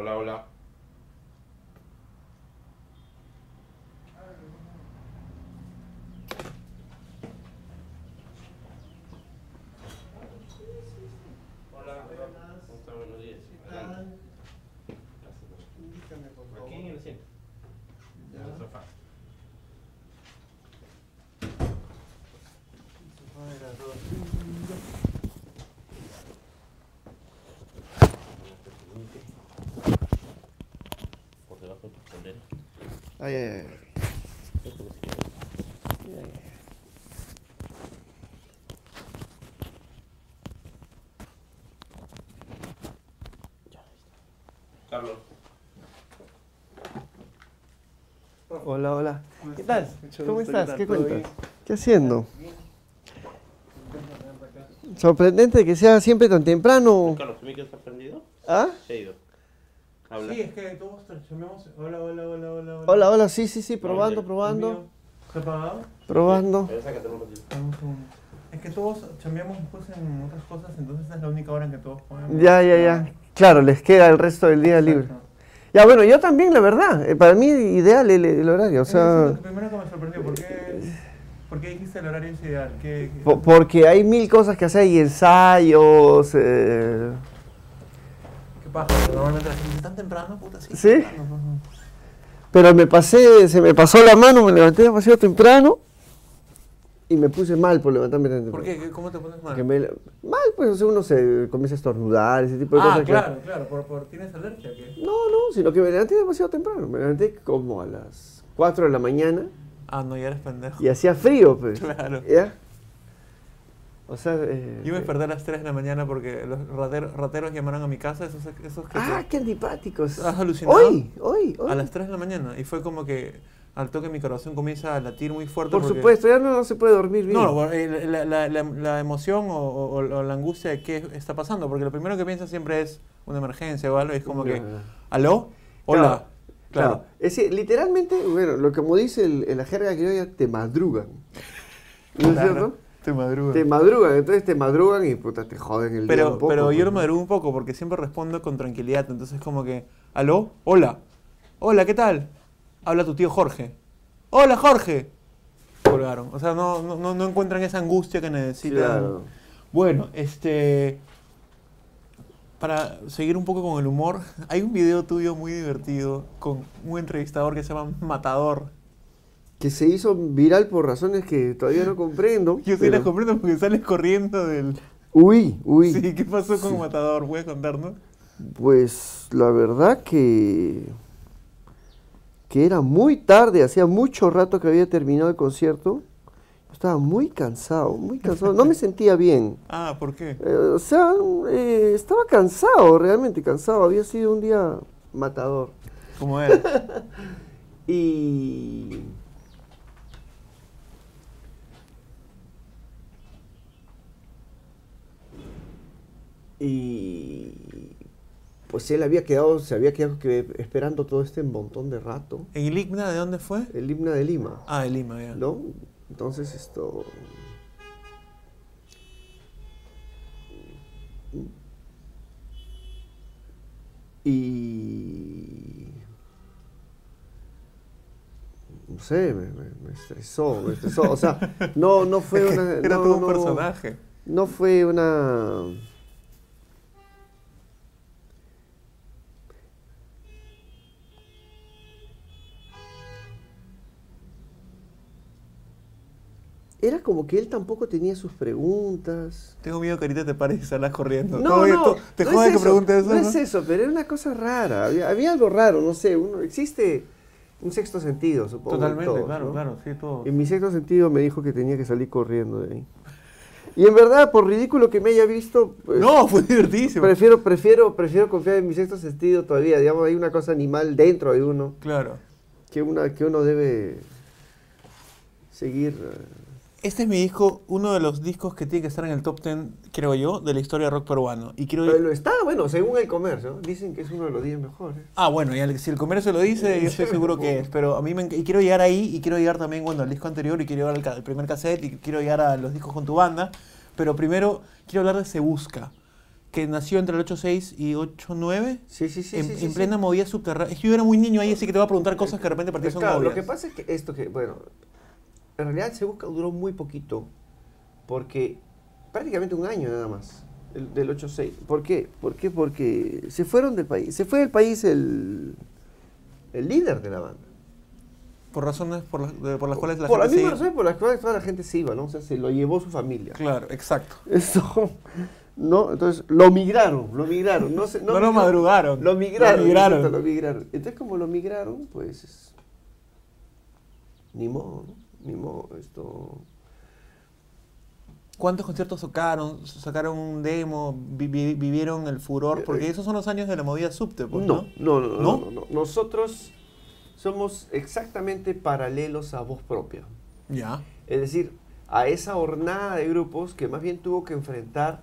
Hola, hola. Hola, ¿cómo están? Buenos días. Adelante. Indícame, por favor. Aquí en el asiento, en el sofá. Por debajo de tus calderas. Ay, ay, ay. Carlos. Hola, hola. ¿Qué tal? ¿Cómo estás? ¿qué ¿Qué tal? ¿Todo cuentas? ¿Qué haciendo? Sorprendente que sea siempre tan temprano. Carlos, ¿tu micro está prendido? ¿Ah? Se ha ido. Habla. Sí, es que todos transformamos. Hola, hola, hola, hola. Hola, hola, sí, sí, sí, probando, Oye, probando, ¿Se ha apagado? probando. Es que todos cambiamos después en otras cosas, entonces esta es la única hora en que todos podemos. Ya, ya, ya. Claro, les queda el resto del día libre. Ya, bueno, yo también, la verdad. eh, Para mí, ideal el, el horario. O es sea, lo primero que me sorprendió. ¿Por qué, por qué dijiste el horario es ideal? ¿Qué, qué- po- porque hay mil cosas que hacer y ensayos. eh, qué pasa? Normalmente la gente dice tan temprano, puta, sí. ¿Sí? temprano. Pero me pasé, se me pasó la mano, me levanté demasiado temprano y me puse mal por levantarme tan temprano. ¿Por qué? ¿Qué- ¿Cómo te pones mal? Me- mal, pues o sea, uno se comienza a estornudar, ese tipo de ah, cosas. que- claro, claro. ¿Por, por, ¿Tienes alergia? ¿Qué? No, no, sino que me levanté demasiado temprano. Me levanté como a las 4 de la mañana Ah, no, ya eres pendejo. y hacía frío, pues. Claro. ¿Ya? O sea, eh, Yo me desperté a las 3 de la mañana porque los rateros, rateros llamaron a mi casa, esos, esos que... Ah, te- qué antipáticos. ¿Has alucinado? Hoy, hoy, hoy. A las 3 de la mañana. Y fue como que al toque mi corazón comienza a latir muy fuerte. Por supuesto, ya no, no se puede dormir bien. No, eh, la, la- la- la emoción o, o- o la angustia de qué está pasando. Porque lo primero que piensas siempre es una emergencia o algo. Y es como que, Ya. ¿aló? Hola. Claro, Claro. Claro. Es decir, literalmente, bueno, lo que como dice el, en la jerga criolla, te madrugan. ¿No es Claro, cierto? Te madruga. Te madrugan, entonces te madrugan y puta, te joden el día Pero, un poco. pero yo lo madrugo un poco porque siempre respondo con tranquilidad. Entonces como que, ¿aló? Hola. Hola, ¿qué tal? Habla tu tío Jorge. Hola, Jorge. Colgaron. O sea, no, no, no- no encuentran esa angustia que necesitan. Claro. Bueno, este... Para seguir un poco con el humor, hay un video tuyo muy divertido con un entrevistador que se llama Matador. Que se hizo viral por razones que todavía no comprendo. Yo sí pero- las comprendo porque sales corriendo del... Uy, uy. Sí, ¿qué pasó con Sí. Matador? Voy a contarnos. Pues la verdad que que era muy tarde, hacía mucho rato que había terminado el concierto. Estaba muy cansado, muy cansado. No me sentía bien. Ah, ¿por qué? Eh, o sea, eh, estaba cansado, realmente cansado. Había sido un día matador. ¿Cómo era? Y y pues él había quedado, se había quedado que- esperando todo este montón de rato. ¿En el Igna de dónde fue? El himno de Lima, Ah, de Lima, ya. ¿no? Entonces esto y no sé, me, me- me estresó, me estresó. O sea, no, no fue una. Era no, todo un no- personaje. No fue una. Era como que él tampoco tenía sus preguntas. Tengo miedo que ahorita te pares y salgas corriendo. No, no, to- ¿Te no jode es que eso, preguntes eso? No no? es eso, pero era una cosa rara. Había, había algo raro, no sé. Uno, existe un sexto sentido, supongo. en Totalmente, todos, claro, ¿no? claro, sí, todo. En mi sexto sentido me dijo que tenía que salir corriendo de ahí. Y en verdad, por ridículo que me haya visto, pues, No, fue divertísimo. prefiero, prefiero, prefiero confiar en mi sexto sentido todavía. Digamos, hay una cosa animal dentro de uno Claro. que, una, que uno debe seguir. Este es mi disco, uno de los discos que tiene que estar en el top 10, creo yo, de la historia del rock peruano. Y quiero... Pero lo está, bueno, según el comercio. Dicen que es uno de los 10 mejores. Ah, bueno, ya, si el comercio lo dice, yo estoy seguro que es. Pero a mí me y quiero llegar ahí y quiero llegar también, bueno, al disco anterior y quiero llegar al, primer cassette y quiero llegar a los discos con tu banda. Pero primero quiero hablar de Se Busca, que nació entre el 86 y 89. Sí, sí, sí. en, sí, sí, en sí. plena movida subterránea. Es que yo era muy niño ahí, así que te voy a preguntar cosas que de repente para ti son claro, obvias. lo que pasa es que esto que, bueno, en realidad se busca duró muy poquito, porque prácticamente un año nada más, el, del 8-6. ¿Por qué? ¿Por qué? Porque se fueron del país, se fue del país el, el líder de la banda. Por razones por las, de- por las cuales la por las gente mismas sigue- razones por las cuales toda la gente se iba, ¿no? O sea, se lo llevó su familia. Claro, exacto. Esto, ¿no? Entonces, lo migraron, lo migraron. No, se- No, lo madrugaron. Lo migraron. Lo migraron. lo migraron. Entonces, como lo migraron, pues. es- Ni modo, ¿no? Modo. Esto. ¿Cuántos conciertos tocaron? ¿Sacaron un demo? Vi- vi- ¿Vivieron el furor? Porque esos son los años de la movida subte, pues, no, ¿no? no, no, no, ¿No? no, no. Nosotros somos exactamente paralelos a voz propia. Ya. Es decir, a esa hornada de grupos que más bien tuvo que enfrentar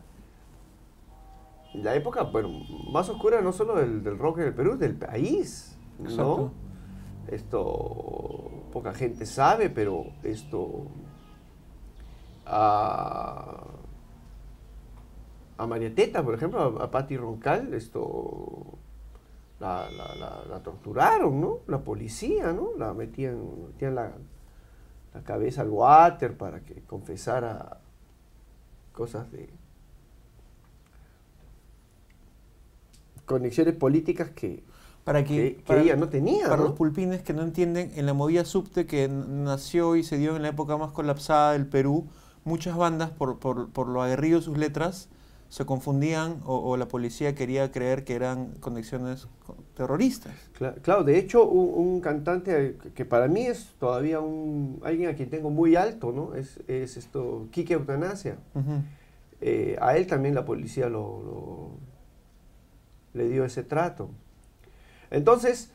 la época bueno, más oscura no solo del, del rock en el Perú, del país. Exacto. ¿no? Esto poca gente sabe, pero esto a, a María Teta, por ejemplo, a, a Roncal, esto la, torturaron, ¿no? La policía, ¿no? La metían, metían la cabeza al water para que confesara cosas de conexiones políticas que, Para que, que, que para, ella no tenía. para ¿no? los pulpines que no entienden, en la movida subte que nació y se dio en la época más colapsada del Perú, muchas bandas, por, por, por lo aguerrido de sus letras, se confundían o, o la policía quería creer que eran conexiones co- terroristas. Cla- Claro, de hecho, un, un cantante que para mí es todavía un alguien a quien tengo muy alto, ¿no? Es, es esto, Quique Eutanasia. Ujú. Eh, a él también la policía lo, lo- le dio ese trato. Entonces,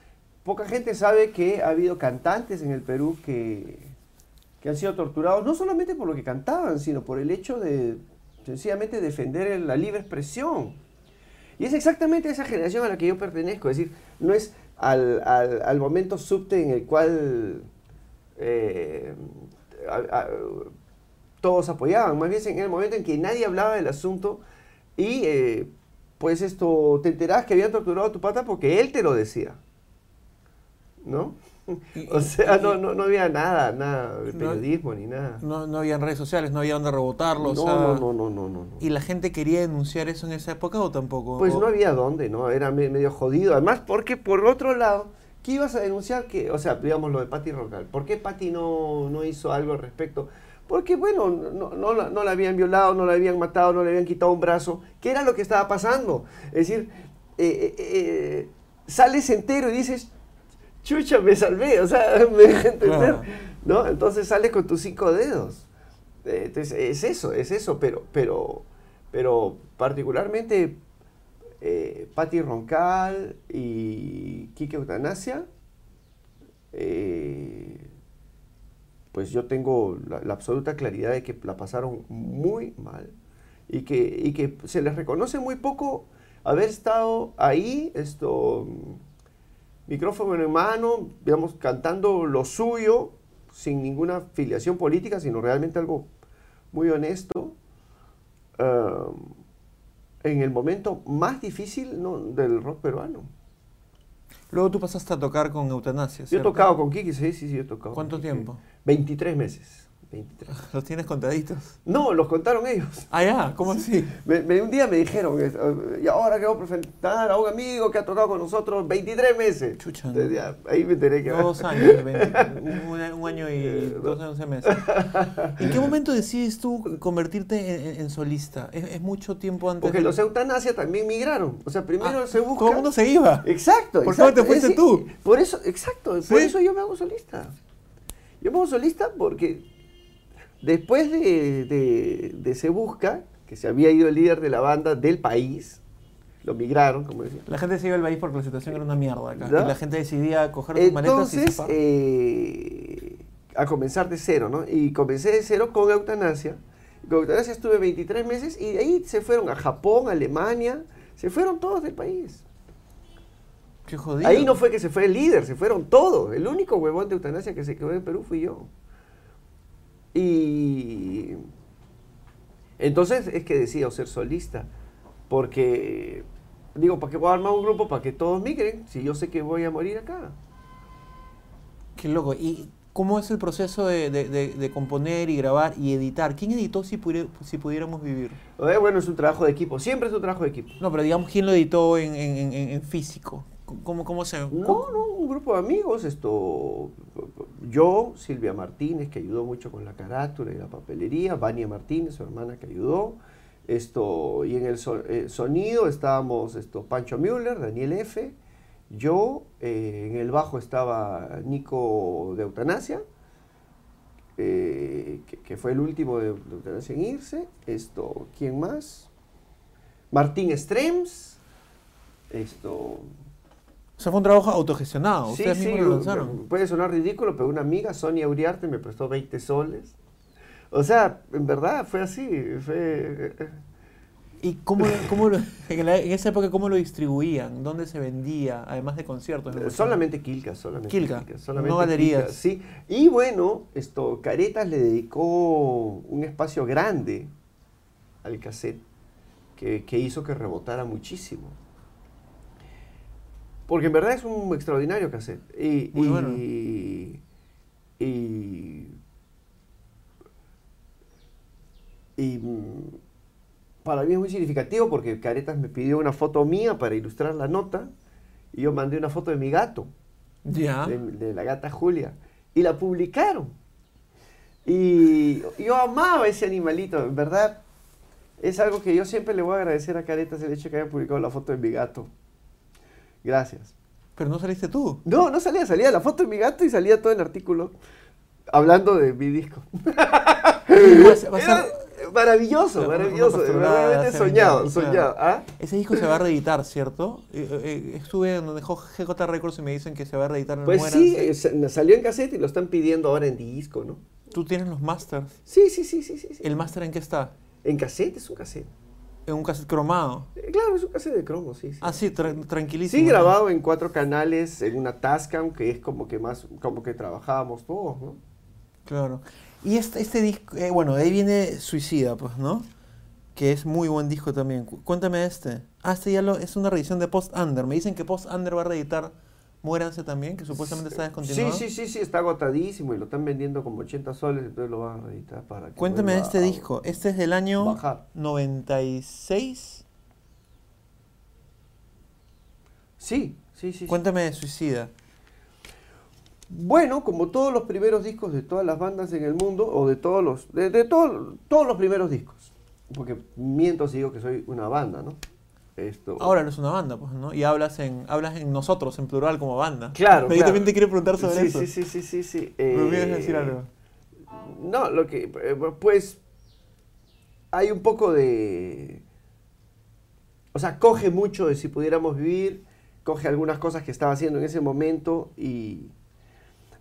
poca gente sabe que ha habido cantantes en el Perú que, que han sido torturados, no solamente por lo que cantaban, sino por el hecho de sencillamente defender la libre expresión. Y es exactamente esa generación a la que yo pertenezco, es decir, no es al, al- momento subte en el cual eh, todos apoyaban, más bien en el momento en que nadie hablaba del asunto y eh, pues esto, te enterabas que habían torturado a tu pata porque él te lo decía, ¿no? Y- O sea, y- no, no, no había nada, nada de No- periodismo ni nada. No, no había redes sociales, no había dónde rebotarlo. o No, sea, no, no, no, no. ¿Y la gente quería denunciar eso en esa época o tampoco? Pues O- no había dónde, ¿no? Era me- medio jodido. Además, porque por otro lado, ¿qué ibas a denunciar? que O sea, digamos lo de Patti Roncal. ¿Por qué Patti no, no hizo algo al respecto? Porque, bueno, no, no, la, no la habían violado, no la habían matado, no le habían quitado un brazo. ¿Qué era lo que estaba pasando? Es decir, eh, eh, eh, sales entero y dices, chucha, me salvé. O sea, me deja entender. ¿No? Entonces sales con tus cinco dedos. Entonces, es eso, es eso, pero, pero, pero particularmente eh, Patti Roncal y Quique Eutanasia, eh, pues yo tengo la, absoluta claridad de que la pasaron muy mal y que, y que se les reconoce muy poco haber estado ahí, esto, micrófono en mano, digamos, cantando lo suyo, sin ninguna filiación política, sino realmente algo muy honesto, um, en el momento más difícil del rock peruano. Luego tú pasaste a tocar con eutanasia. Yo he ¿cierto? tocado con Kiki, sí, sí, sí, he tocado. ¿Cuánto con tiempo? 23 meses. 23. ¿Los tienes contaditos? No, los contaron ellos. Ah, ya, ¿cómo así? Me- me- un día me dijeron, eh, y ahora que vamos a presentar a un amigo que ha tocado con nosotros 23 meses. Chucha, Entonces, ¿no? ya, ahí me enteré que... Dos años, un, un año y dos años, meses. ¿En qué momento decides tú convertirte en, en- en solista? ¿Es, es mucho tiempo antes Porque de- los eutanasia también migraron. O sea, primero Ah, se busca... Todo el mundo se iba. Exacto. ¿Por qué no te fuiste Es tú? Por eso, exacto. ¿Sí? Por eso yo me hago solista. Yo me hago solista porque después de, de, de Se Busca, que se había ido el líder de la banda del país, lo migraron, como decía. La gente se iba al país porque la situación era una mierda. Y la gente decidía coger sus y Entonces, zafar. eh, a comenzar de cero, ¿no? Y comencé de cero con eutanasia. Con eutanasia estuve 23 meses y de ahí se fueron a Japón, Alemania, se fueron todos del país. Qué jodido. Ahí no fue que se fue el líder, se fueron todos. El único huevón de eutanasia que se quedó en Perú fui yo. Y entonces es que decido ser solista. Porque, digo, ¿para qué voy a armar un grupo? Para que todos migren, si yo sé que voy a morir acá. Qué loco. ¿Y cómo es el proceso de, de- de- de componer y grabar y editar? ¿Quién editó si, pudiera- si pudiéramos vivir? Eh, Bueno, es un trabajo de equipo, siempre es un trabajo de equipo. No, pero digamos, ¿quién lo editó en- en- en físico? ¿Cómo, cómo se...? No, cómo- no, un grupo de amigos, esto, yo, Silvia Martínez, que ayudó mucho con la carátula y la papelería, Vania Martínez, su hermana, que ayudó, esto, y en el so- eh, sonido estábamos, esto, Pancho Müller, Daniel F., yo, eh, en el bajo estaba Nico de Eutanasia, eh, que, que fue el último de, de Eutanasia en irse, esto, ¿quién más? Martín Strems, esto, O sea, fue un trabajo autogestionado. Sí, Ustedes sí, mismos lo lanzaron. puede sonar ridículo, pero una amiga, Sonia Uriarte, me prestó 20 soles. O sea, en verdad fue así. Fue, ¿Y cómo, lo- cómo lo- en, la- en esa época cómo lo distribuían? ¿Dónde se vendía? Además de conciertos. imagino. solamente Quilca, solamente Quilca, solamente no galerías. Quilca, sí. Y bueno, esto, Caretas le dedicó un espacio grande al cassette que, que hizo que rebotara muchísimo. Porque en verdad es un extraordinario cassette. Y, Muy y- bueno. y- y, mm, para mí es muy significativo porque Caretas me pidió una foto mía para ilustrar la nota y yo mandé una foto de mi gato, Ya. de, de la gata Julia, y la publicaron. Y yo amaba ese animalito, en verdad. Es algo que yo siempre le voy a agradecer a Caretas el hecho de que hayan publicado la foto de mi gato. Gracias. Pero no saliste tú. No, no salía, salía la foto de mi gato y salía todo el artículo hablando de mi disco. Va a ser- va a maravilloso, maravilloso, verdaderamente soñado, 20 años, soñado. ¿ah? Ese disco se va a reeditar, ¿cierto? Eh, eh, estuve en donde dejó GJ Records y me dicen que se va a reeditar en Pues Muéranse. sí, eh, sa- salió en cassette y lo están pidiendo ahora en disco, ¿no? Tú tienes los masters. Sí, sí, sí, sí, sí. sí. ¿El máster en qué está? En cassette es un cassette. En un cassette cromado. Eh, Claro, es un cassette de cromo, sí. sí. Ah, sí, tra- tranquilísimo. Sí, grabado en cuatro canales, en una Tascam, que es como que más, como que trabajábamos todos, ¿no? Claro. Y este, este disco, eh, bueno, de ahí viene Suicida, pues, ¿no? Que es muy buen disco también. Cu- Cuéntame este. Ah, este ya lo, es una reedición de Post Under. Me dicen que Post Under va a reeditar Muéranse también, que supuestamente está Sí, descontinuado. sí, sí, sí, está agotadísimo y lo están vendiendo como 80 soles, entonces lo van a reeditar para que Cuéntame este disco. Este es del año Bajar. 96. Sí, sí, sí. sí. Cuéntame de Suicida. Bueno, como todos los primeros discos de todas las bandas en el mundo, o de todos los, de, de todo- todos los primeros discos, porque miento si digo que soy una banda, ¿no? Esto, Ahora eres una banda, pues, ¿no? Y hablas en, hablas en nosotros, en plural, como banda. Claro, Yo claro. también te quiero preguntar sobre sí, eso. Sí, sí, sí, sí, sí. Me olvidé eh, decir algo. No, lo que, eh, pues, hay un poco de, o sea, coge mucho de si pudiéramos vivir, coge algunas cosas que estaba haciendo en ese momento y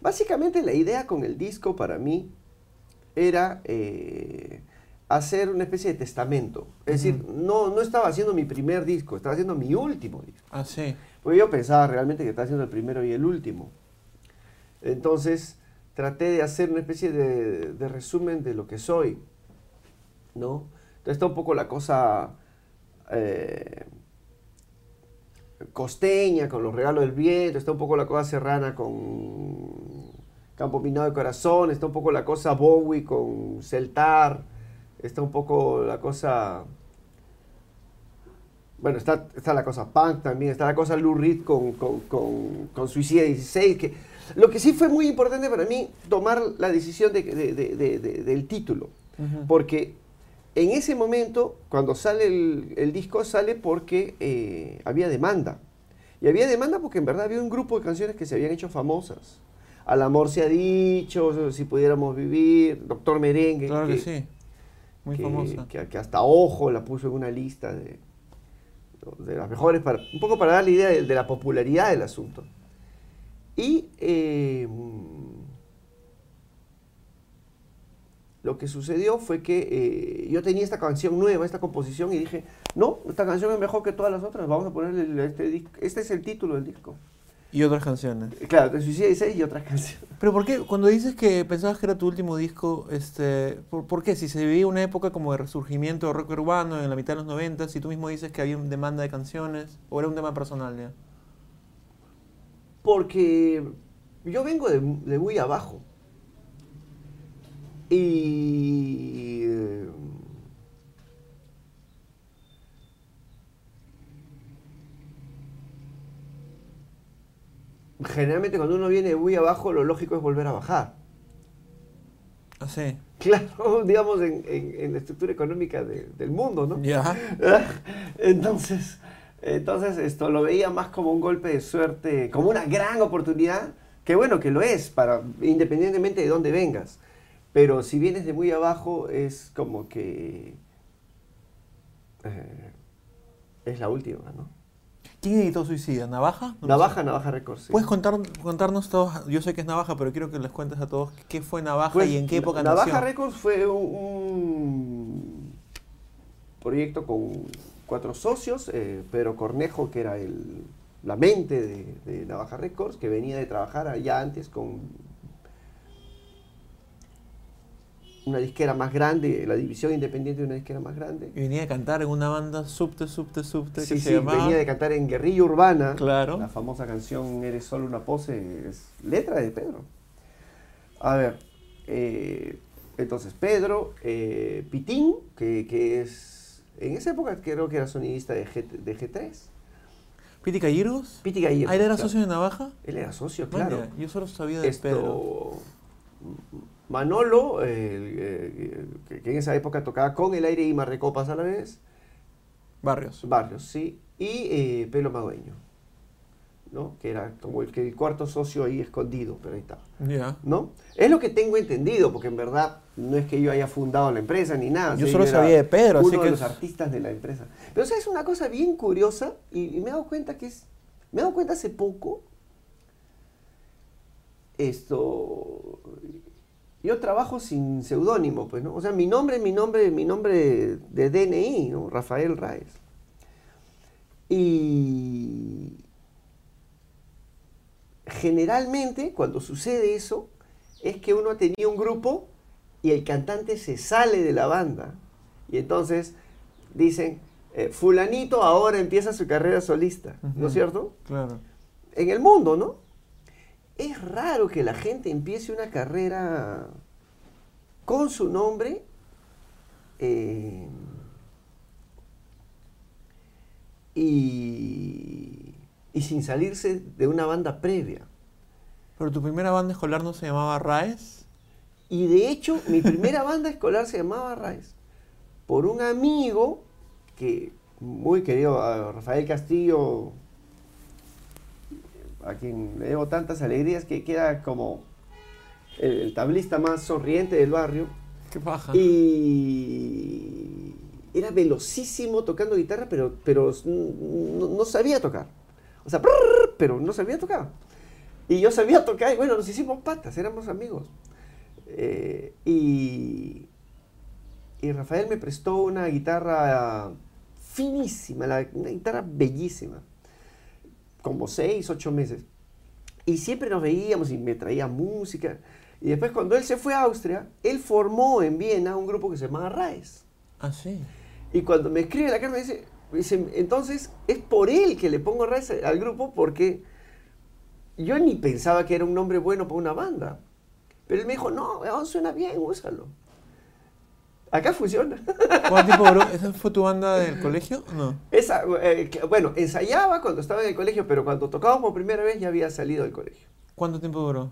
básicamente la idea con el disco para mí era eh, hacer una especie de testamento. Es decir, no, no estaba haciendo mi primer disco, estaba haciendo mi último disco. Ah, sí. Porque yo pensaba realmente que estaba haciendo el primero y el último. Entonces traté de hacer una especie de, de resumen de lo que soy. ¿No? Entonces está un poco la cosa eh, costeña con los regalos del viento, está un poco la cosa serrana con Campo Minado de Corazón, está un poco la cosa Bowie con Celtar, está un poco la cosa bueno, está, está la cosa punk también, está la cosa Lou Reed con, con, con, con Suicida 16. Que, lo que sí fue muy importante para mí, tomar la decisión de, de- de- de- de- del título. Porque en ese momento, cuando sale el, el disco, sale porque eh, había demanda. Y había demanda porque en verdad había un grupo de canciones que se habían hecho famosas. Al amor se ha dicho, si pudiéramos vivir, Doctor Merengue. Claro que, sí. Muy que- famosa. Que, que hasta Ojo la puso en una lista de, de las mejores, para, un poco para dar la idea de, de la popularidad del asunto. Y eh, lo que sucedió fue que eh, yo tenía esta canción nueva, esta composición, y dije, no, esta canción es mejor que todas las otras, vamos a ponerle este disco, este es el título del disco. Y otras canciones. Claro, Te Suicida 16 y otras canciones. Pero ¿por qué? Cuando dices que pensabas que era tu último disco, este, ¿por, por qué? Si se vivía una época como de resurgimiento de rock urbano en la mitad de los 90, si tú mismo dices que había una demanda de canciones, o era un tema personal ya. Porque yo vengo de, de muy abajo. Y... Generalmente cuando uno viene muy abajo, lo lógico es volver a bajar. Así. Claro, digamos, en, en- en la estructura económica de- del mundo, ¿no? Ya. Entonces, entonces esto lo veía más como un golpe de suerte, como una gran oportunidad, que bueno, que lo es, para, independientemente de dónde vengas. Pero si vienes de muy abajo, es como que eh, es la última, ¿no? ¿Quién editó Suicida? ¿Navaja? No Navaja. Navaja Records. sí. ¿Puedes contar, contarnos todos? Yo sé que es Navaja, pero quiero que les cuentes a todos qué fue Navaja Pues, y en qué época Navaja nació. Records fue un, proyecto con cuatro socios, eh, Pedro Cornejo, que era el, la mente de, de Navaja Records, que venía de trabajar allá antes con una disquera más grande, la división independiente de una disquera más grande. Y venía a cantar en una banda subte, subte, subte, Sí, que sí, se llamaba... venía de cantar en Guerrilla Urbana. Claro. La famosa canción Eres solo una pose es letra de Pedro. A ver, eh, entonces Pedro, eh, Pitín, que, que es, en esa época creo que era sonidista de, G, de G3. ¿Piti Calleros? Piti Gallegos. ¿Ah, él era claro. socio de Navaja? Él era socio, claro. yo solo sabía de Pedro. Manolo, eh, eh, que, en esa época tocaba con el aire y Marrecopas a la vez. Barrios. Barrios, sí. Y eh, Pelo Madueño, ¿no? Que era como el, que el cuarto socio ahí escondido, pero ahí está, Ya. ¿no? Es lo que tengo entendido, porque en verdad no es que yo haya fundado la empresa ni nada. Yo sí, solo sabía de Pedro, así Uno que de los es- artistas de la empresa. Pero ¿sabes una cosa bien curiosa? Y, y me he dado cuenta que es... Me he dado cuenta hace poco. Esto... Yo trabajo sin seudónimo, pues, ¿no? O sea, mi nombre es mi nombre, mi nombre de DNI, ¿no? Rafael Raez. Y generalmente cuando sucede eso es que uno tenía un grupo y el cantante se sale de la banda. Y entonces dicen, eh, fulanito ahora empieza su carrera solista, ¿no es cierto? Claro. En el mundo, ¿no? Es raro que la gente empiece una carrera con su nombre eh, y, y sin salirse de una banda previa. Pero tu primera banda escolar no se llamaba Raes. Y de hecho, mi primera banda escolar se llamaba Raíz. Por un amigo que, muy querido, Rafael Castillo, a quien le debo tantas alegrías, que queda como el, el tablista más sonriente del barrio. Qué paja. Y era velocísimo tocando guitarra, pero, pero no, no sabía tocar. O sea, pero no sabía tocar. Y yo sabía tocar, y bueno, nos hicimos patas, éramos amigos. Eh, y, y Rafael me prestó una guitarra finísima, la- una guitarra bellísima, como seis, ocho meses. Y siempre nos veíamos y me traía música. Y después cuando él se fue a Austria, él formó en Viena un grupo que se llamaba Raes. Ah, sí. Y cuando me escribe la carta me dice, dice, entonces es por él que le pongo Raes al grupo porque yo ni pensaba que era un nombre bueno para una banda. Pero él me dijo, no, suena bien, úsalo. Acá funciona. ¿Cuánto tiempo duró? ¿Esa fue tu banda del colegio? No. Esa, eh, bueno, ensayaba cuando estaba en el colegio, pero cuando tocábamos por primera vez ya había salido del colegio. ¿Cuánto tiempo duró?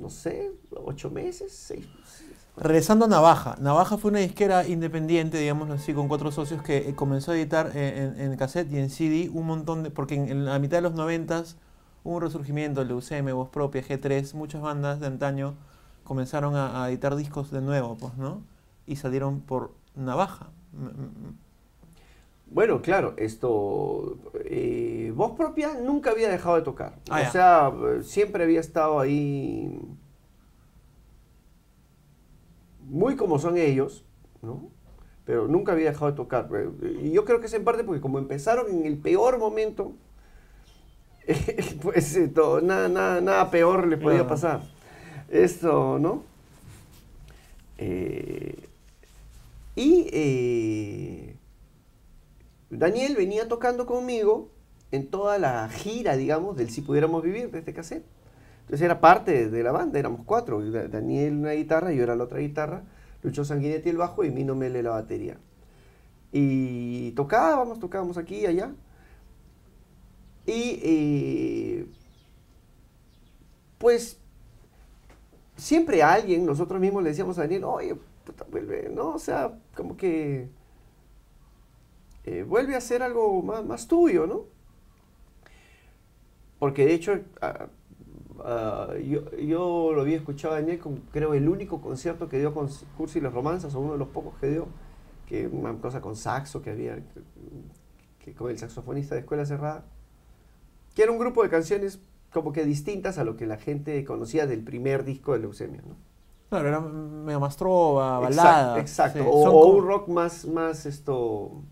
No sé, ocho meses, seis. Regresando a Navaja. Navaja fue una disquera independiente, digámoslo así, con cuatro socios que eh, comenzó a editar eh, en, en cassette y en CD un montón de... Porque en, en la mitad de los noventas hubo un resurgimiento, el UCM, Voz Propia, G3, muchas bandas de antaño comenzaron a, a editar discos de nuevo, pues, ¿no? Y salieron por Navaja. M- m- Bueno, claro, esto. eh, voz propia nunca había dejado de tocar. Ah, o sea, eh, siempre había estado ahí. Muy como son ellos, ¿no? Pero nunca había dejado de tocar. Eh, Y yo creo que es en parte porque, como empezaron en el peor momento, pues esto, nada, nada, nada peor le podía Claro. pasar. Esto, ¿no? Eh, y eh, Daniel venía tocando conmigo en toda la gira, digamos, del Si Pudiéramos Vivir de este cassette. Entonces era parte de la banda, éramos cuatro. Da- Daniel una guitarra, yo era la otra guitarra, Lucho Sanguinetti el bajo y Mino Mele la batería. Y tocábamos, tocábamos aquí y allá. Y eh, pues siempre alguien, nosotros mismos le decíamos a Daniel, oye, puta, vuelve, ¿no? O sea, como que eh, vuelve a hacer algo más, más tuyo, ¿no? Porque de hecho, ah, ah, yo, yo lo había escuchado a Daniel, con, creo, el único concierto que dio con Cursi y los Romanzas, o uno de los pocos que dio, que una cosa con saxo que había, que, que con el saxofonista de Escuela Cerrada, que era un grupo de canciones como que distintas a lo que la gente conocía del primer disco de Leucemia, ¿no? Claro, era medio más trova, Exacto, balada. Exacto. sí. O, Son o como- un rock más, más esto.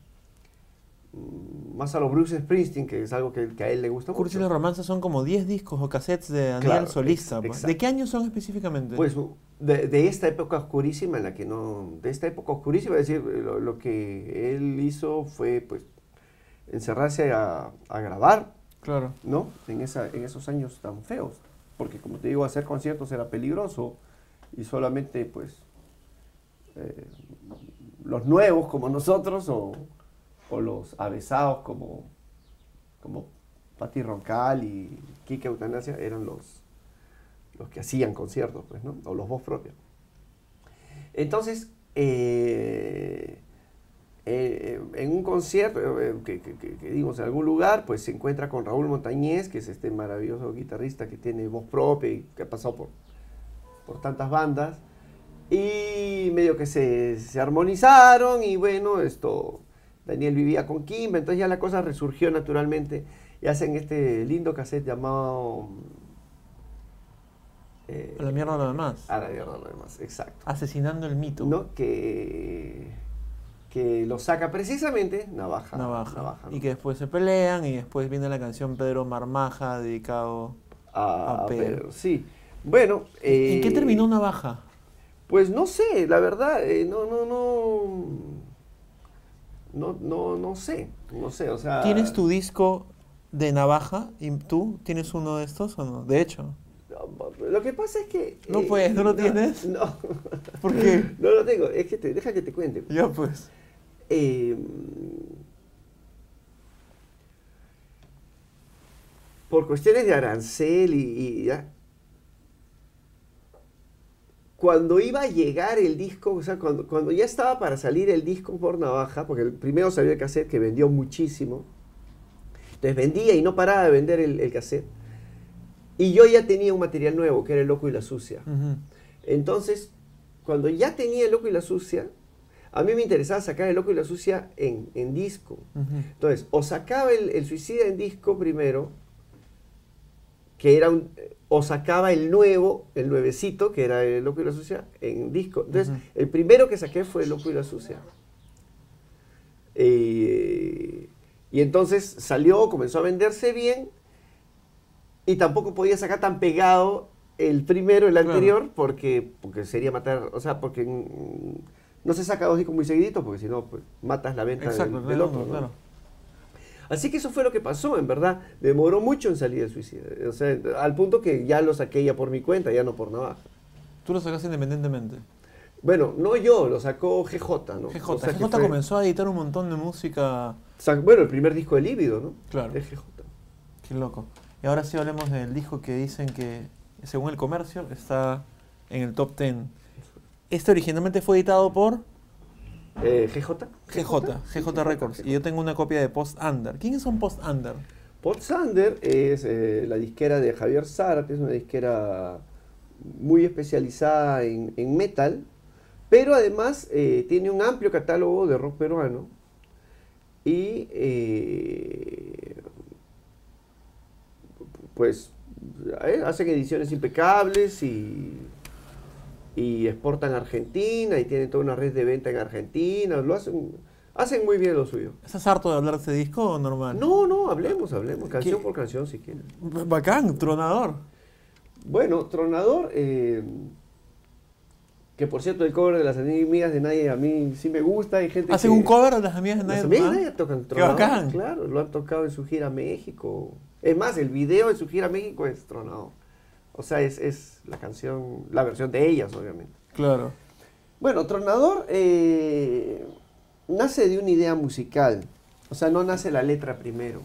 mm, Más a lo Bruce Springsteen, que es algo que, que a él le gusta Cursi y mucho. los romances son como 10 discos o cassettes de Daniel Claro, solista. ex- pues. exacto. ¿De qué año son específicamente? Pues de, de esta época oscurísima en la que no. De esta época oscurísima, es decir, lo, lo que él hizo fue pues encerrarse a, a grabar, claro. ¿no? En, esa, en esos años tan feos. Porque como te digo, hacer conciertos era peligroso y solamente pues eh, los nuevos como nosotros o, o los avesados como, como Patti Roncal y Kike Eutanasia eran los, los que hacían conciertos, pues, ¿no? O los voz propios. Entonces, eh, eh, en un concierto, que, que- en algún lugar, pues se encuentra con Raúl Montañez, que es este maravilloso guitarrista que tiene voz propia y que ha pasado por, por tantas bandas. Y medio que se, se armonizaron y bueno, esto, Daniel vivía con Kimba, entonces ya la cosa resurgió naturalmente y hacen este lindo cassette llamado... eh, A la mierda lo demás. a la mierda lo demás, exacto. Asesinando el mito. ¿no? Que, que lo saca precisamente Navaja. Navaja. ¿no? Y que después se pelean y después viene la canción Pedro Marmaja dedicado... a, a Pedro. Pedro, sí. Bueno. ¿En qué eh, terminó Navaja? Pues no sé, la verdad, eh, no, no, no. No, no, no sé. No sé, o sea. ¿Tienes tu disco de Navaja? ¿Y tú tienes uno de estos o no? De hecho. Lo que pasa es que. No, pues, ¿no lo no, tienes? No. ¿Por qué? No lo tengo. Es que te, deja que te cuente. Ya pues. Eh, por cuestiones de arancel y, y ya, cuando iba a llegar el disco, o sea, cuando, cuando ya estaba para salir el disco por Navaja, porque el primero salió el cassette que vendió muchísimo, entonces vendía y no paraba de vender el, el cassette, y yo ya tenía un material nuevo, que era El Loco y la Sucia. Entonces, cuando ya tenía El Loco y la Sucia, a mí me interesaba sacar El Loco y la Sucia en, en disco. Ujú. Entonces, o sacaba el, el Suicida en disco primero, que era un, o sacaba el nuevo, el nuevecito, que era El Loco y la Sucia, en disco. Entonces, el primero que saqué fue El Loco y la Sucia. Eh, y entonces salió, comenzó a venderse bien, y tampoco podía sacar tan pegado el primero, el Claro. anterior, porque, porque sería matar, o sea, porque mm, no se saca dos discos muy seguiditos, porque si no, pues matas la venta Exacto, del, otro. ¿no? claro. Así que eso fue lo que pasó, en verdad. Demoró mucho en salir el suicida. O sea, al punto que ya lo saqué ya por mi cuenta, ya no por navaja. Tú lo sacaste independientemente. Bueno, no yo, lo sacó GJ, ¿no? GJ. O sea, GJ fue- comenzó a editar un montón de música. Bueno, el primer disco de Líbido, ¿no? Claro. Es GJ. Qué loco. Y ahora sí hablemos del disco que dicen que, según el comercio, está en el top 10. Este originalmente fue editado por Eh, GJ. GJ, GJ Records. Y yo tengo una copia de Post Under. ¿Quiénes son Post Under? Port Sander es eh, la disquera de Javier Zárate, es una disquera muy especializada en, en metal, pero además eh, tiene un amplio catálogo de rock peruano y pues hacen ediciones impecables y, y exportan a Argentina y tienen toda una red de venta en Argentina, lo hacen, Hacen muy bien lo suyo. ¿Estás harto de hablar de este disco o normal? No, no, hablemos, hablemos, canción ¿Qué? por canción si quieres. B- Bacán, tronador. Bueno, Tronador, eh, que por cierto el cover de las amigas de nadie a mí sí me gusta, hay gente ¿Hacen que... un cover de las amigas de Las Nadie amigas de Tronador? nadie tocan Qué Tronador, bacán. claro, lo han tocado en su gira a México. Es más, el video de su gira a México es Tronador. O sea, es, es la canción, la versión de ellas, obviamente. Claro. Bueno, Tronador eh, nace de una idea musical. O sea, no nace la letra primero.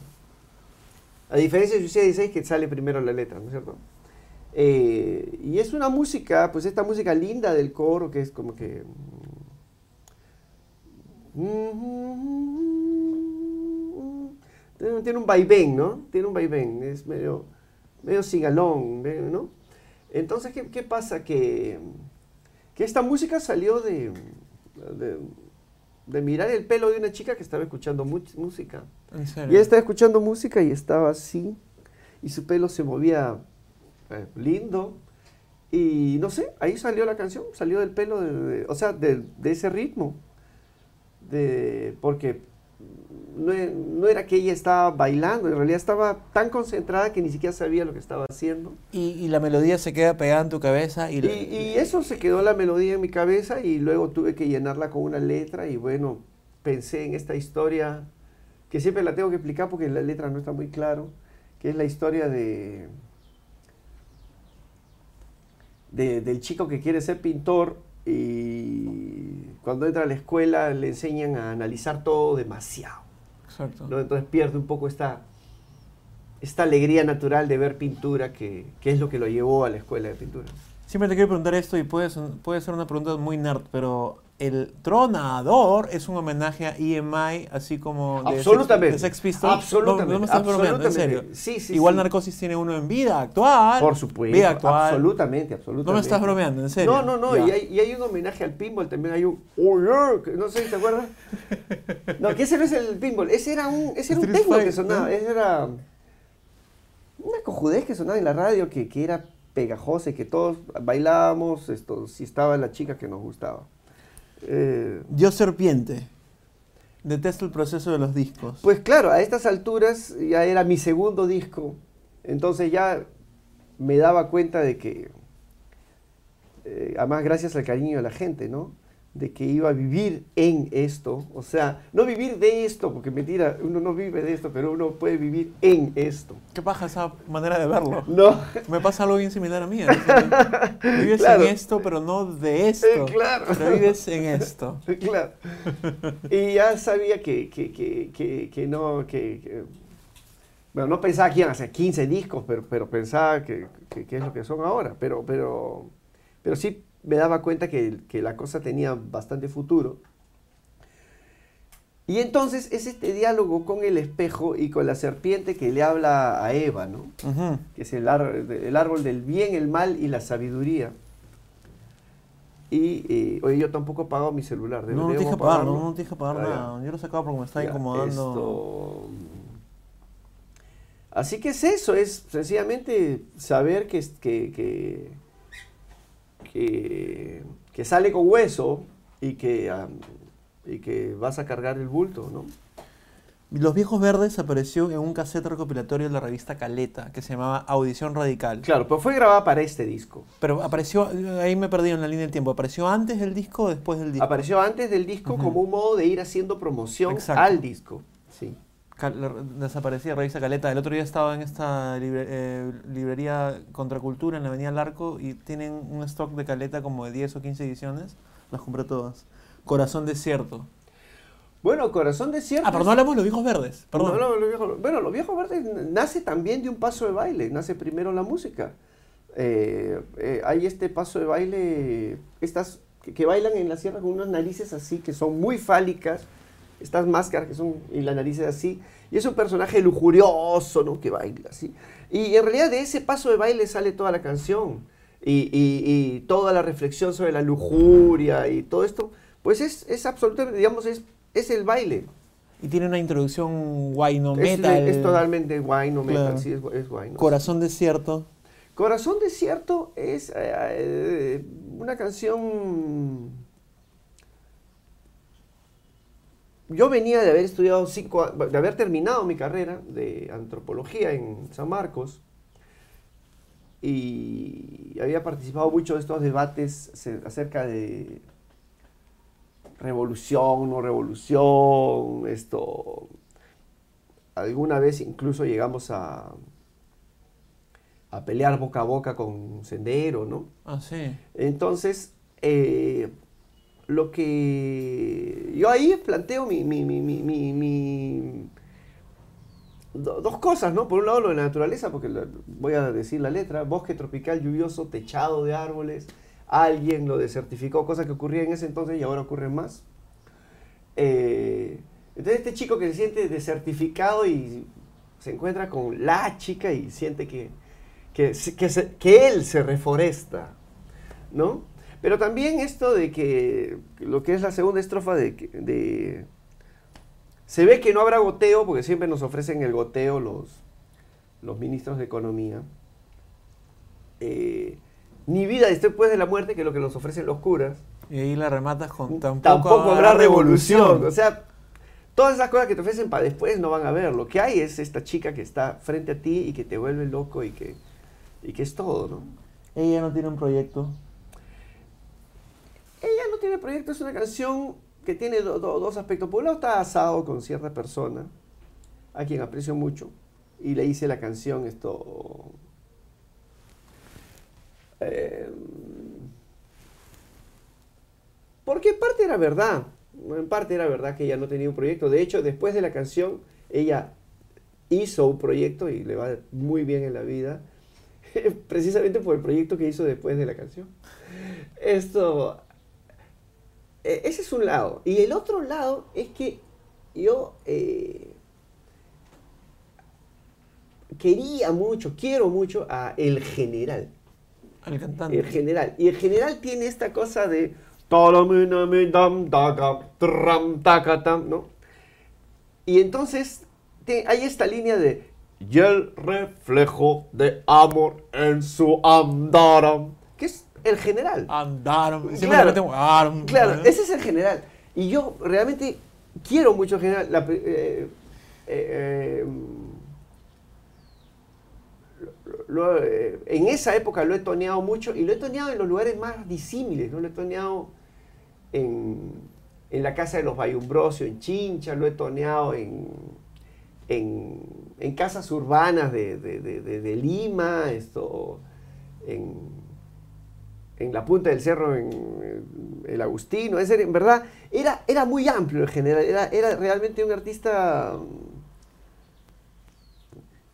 A diferencia de Suicide 16 que sale primero la letra, ¿no es cierto? Eh, y es una música, pues esta música linda del coro que es como que... Tiene tiene un vaivén, ¿no? Tiene un vaivén, es medio, medio singalón, ¿no? Entonces, ¿qué, qué pasa? Que, que esta música salió de, de, de mirar el pelo de una chica que estaba escuchando música. En Y ella estaba escuchando música y estaba así, y su pelo se movía eh, lindo. Y no sé, ahí salió la canción, salió del pelo, de, de- o sea, de, de ese ritmo. De, porque no, no era que ella estaba bailando, en realidad estaba tan concentrada que ni siquiera sabía lo que estaba haciendo. Y, y la melodía se queda pegada en tu cabeza y... Y, y eso se quedó la melodía en mi cabeza y luego tuve que llenarla con una letra y bueno, pensé en esta historia que siempre la tengo que explicar porque la letra no está muy claro, que es la historia de, de- del chico que quiere ser pintor y cuando entra a la escuela le enseñan a analizar todo demasiado. Exacto. ¿no? Entonces pierde un poco esta, esta alegría natural de ver pintura que, que es lo que lo llevó a la escuela de pintura. Siempre te quiero preguntar esto y puede, puede ser una pregunta muy nerd, pero el tronador es un homenaje a EMI, así como de Absolutamente. Sex, de Sex Pistols. Absolutamente. No, no me estás bromeando, en absolutamente. serio. Sí, sí, Igual sí. Narcosis tiene uno en vida actual. Por supuesto. Vida actual. Absolutamente, absolutamente. No me estás bromeando, en serio. No, no, no. Y hay, y hay un homenaje al pinball también. Hay un. Que no sé si te acuerdas. No, que ese no es el pinball. Ese era un, ese era un techno que sonaba. ¿no? Ese era. Una cojudez que sonaba en la radio que, que era pegajosa y que todos bailábamos esto, si estaba la chica que nos gustaba. Eh, Dios serpiente. Detesto el proceso de los discos. Pues claro, a estas alturas ya era mi segundo disco, entonces ya me daba cuenta de que, eh, además gracias al cariño de la gente, ¿no? De que iba a vivir en esto, o sea, no vivir de esto, porque mentira, uno no vive de esto, pero uno puede vivir en esto. ¿Qué pasa esa manera de verlo? No, Me pasa algo bien similar a mí. ¿no? Vives Claro. en esto, pero no de esto. Eh, claro. Pero vives en esto. claro. Y ya sabía que, que, que, que, no, que, bueno, no pensaba que iban a hacer 15 discos, pero, pero pensaba que es lo que son ahora. Pero, pero, pero sí me daba cuenta que, que la cosa tenía bastante futuro. Y entonces es este diálogo con el espejo y con la serpiente que le habla a Eva, ¿no? Que es el, ar- el árbol del bien, el mal y la sabiduría. Y, eh, oye, yo tampoco he pagado mi celular. No, no te dije pagar, no, no te dije pagar nada. Yo lo sacaba porque me está Ya, incomodando. esto- Así que es eso, es sencillamente saber que, es- que, que, que, que sale con hueso y que, y que vas a cargar el bulto, ¿no? Los Viejos Verdes apareció en un cassette recopilatorio de la revista Caleta que se llamaba Audición Radical. Claro, pero fue grabada para este disco. Pero apareció, ahí me perdí en la línea del tiempo. ¿Apareció antes del disco o después del disco? Apareció antes del disco como un modo de ir haciendo promoción Exacto. al disco. Sí. Desaparecía revista Caleta. El otro día estaba en esta libre- eh, librería Contracultura en la Avenida Larco y tienen un stock de Caleta como de 10 o 15 ediciones. Las compré todas. Corazón Desierto. Bueno, Corazón Desierto. Ah, pero no hablamos de los Viejos Verdes. Perdón. No, no, los viejos- bueno, los viejos verdes nace también de un paso de baile, nace primero la música. Eh, eh, hay este paso de baile, estas que, que bailan en la sierra con unas narices así, que son muy fálicas, estas máscaras que son, y la nariz es así, y es un personaje lujurioso, ¿no? Que baila así. Y en realidad de ese paso de baile sale toda la canción, y, y- y toda la reflexión sobre la lujuria y todo esto, pues es, es absolutamente, digamos, es, es el baile. Y tiene una introducción guay, no Es, metal. es totalmente guay, no metal, Claro. sí, es, es guay. ¿no? Corazón Desierto. Corazón Desierto es eh, eh, una canción yo venía de haber estudiado cinco, de haber terminado mi carrera de antropología en San Marcos y había participado mucho de estos debates acerca de revolución, no revolución, esto. Alguna vez incluso llegamos a, a pelear boca a boca con Sendero, ¿no? Ah, sí. Entonces, eh, lo que yo ahí planteo mi, mi- mi- mi- mi- mi- do- dos cosas, ¿no? Por un lado lo de la naturaleza, porque voy a decir la letra, bosque tropical lluvioso, techado de árboles, alguien lo desertificó, cosa que ocurría en ese entonces y ahora ocurre más. Eh, entonces este chico que se siente desertificado y se encuentra con la chica y siente que, que, que él se reforesta, ¿no? Pero también esto de que lo que es la segunda estrofa de, se ve que no habrá goteo, porque siempre nos ofrecen el goteo los, los ministros de Economía. Eh, ni vida después de la muerte, que es lo que nos ofrecen los curas. Y ahí la rematas con tampoco, Tampoco, habrá revolución. O sea, todas esas cosas que te ofrecen para después no van a ver. Lo que hay es esta chica que está frente a ti y que te vuelve loco y que, y que es todo, ¿no? Ella no tiene un proyecto. Ella no tiene proyecto, es una canción que tiene do- do- dos aspectos. Por un lado está asado con cierta persona, a quien aprecio mucho, y le hice la canción esto... eh, porque en parte era verdad, en parte era verdad que ella no tenía un proyecto. De hecho, después de la canción, ella hizo un proyecto y le va muy bien en la vida, precisamente por el proyecto que hizo después de la canción. Esto, ese es un lado. Y el otro lado es que yo eh, quería mucho, quiero mucho a El General. Al cantante. El General. Y el General tiene esta cosa de... ¿no? Y entonces te- hay esta línea de... Y el reflejo de amor en su andaram. El general. Andaron. Siempre Claro. Claro, ¿no? ese es el general. Y yo realmente quiero mucho al general. La eh, eh, eh, lo- lo- eh, en esa época lo he toneado mucho y lo he toneado en los lugares más disímiles. ¿no? Lo he toneado en, en la casa de los Bayumbrosio, en Chincha, lo he toneado en, en, en casas urbanas de, de- de- de- de Lima, esto, en, en la punta del cerro, en, en el Agustino. Es decir, en verdad, era, era muy amplio en general. Era, era realmente un artista. mm,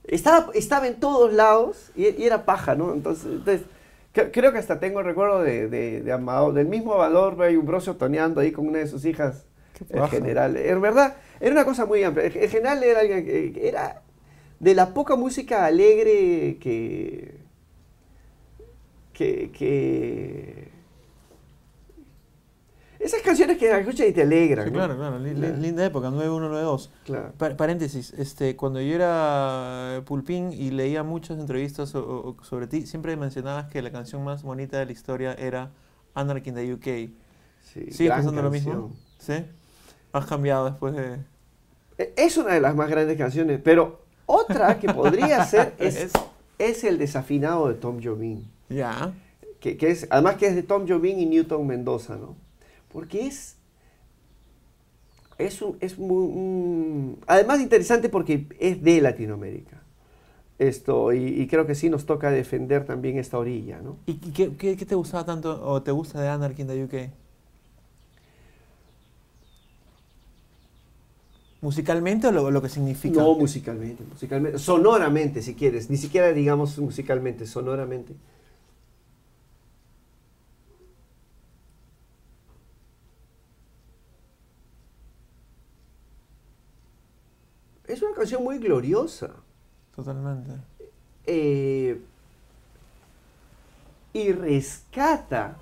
Estaba, estaba en todos lados y, y era paja, ¿no? Entonces, entonces cre- creo que hasta tengo el recuerdo de, de, de Amado- del mismo Amador Bayumbrosio toneando ahí con una de sus hijas, paja. general. En verdad, era una cosa muy amplia. El general era era de la poca música alegre que. Que. que esas canciones que escuchas y te alegran. Sí, ¿no? claro, claro. Claro. Linda época, 9192. Claro. Pa- paréntesis, este, cuando yo era pulpín y leía muchas entrevistas so- sobre ti, siempre mencionabas que la canción más bonita de la historia era Anarchy in the UK. Sí, ¿Sigues gran pensando lo mismo? ¿Sí? ¿Has cambiado después de...? E- Es una de las más grandes canciones, pero otra que podría ser es, Es- es el desafinado de Tom Jobim. Ya. Que, que es, además que es de Tom Jobim y Newton Mendoza, ¿no? Porque es. Es, un, es muy. un- además interesante porque es de Latinoamérica. Esto, y, y creo que sí nos toca defender también esta orilla, ¿no? ¿Y y qué, qué- qué te gustaba tanto o te gusta de Anarchy in the UK? ¿Musicalmente o lo, lo que significa? No musicalmente, musicalmente, sonoramente si quieres, ni siquiera digamos musicalmente, sonoramente. Es una canción muy gloriosa. Totalmente. eh, y rescata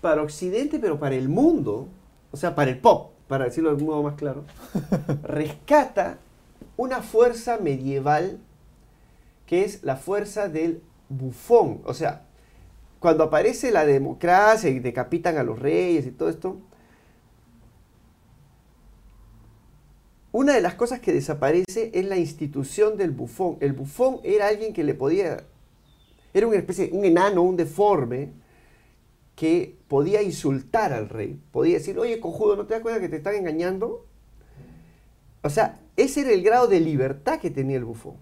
para Occidente, pero para el mundo, o sea, para el pop, para decirlo de un modo más claro, rescata una fuerza medieval que es la fuerza del bufón. O sea, cuando aparece la democracia y decapitan a los reyes y todo esto, una de las cosas que desaparece es la institución del bufón. El bufón era alguien que le podía, era una especie, un enano, un deforme, que podía insultar al rey. Podía decir, oye, cojudo, ¿no te das cuenta que te están engañando? O sea, ese era el grado de libertad que tenía el bufón.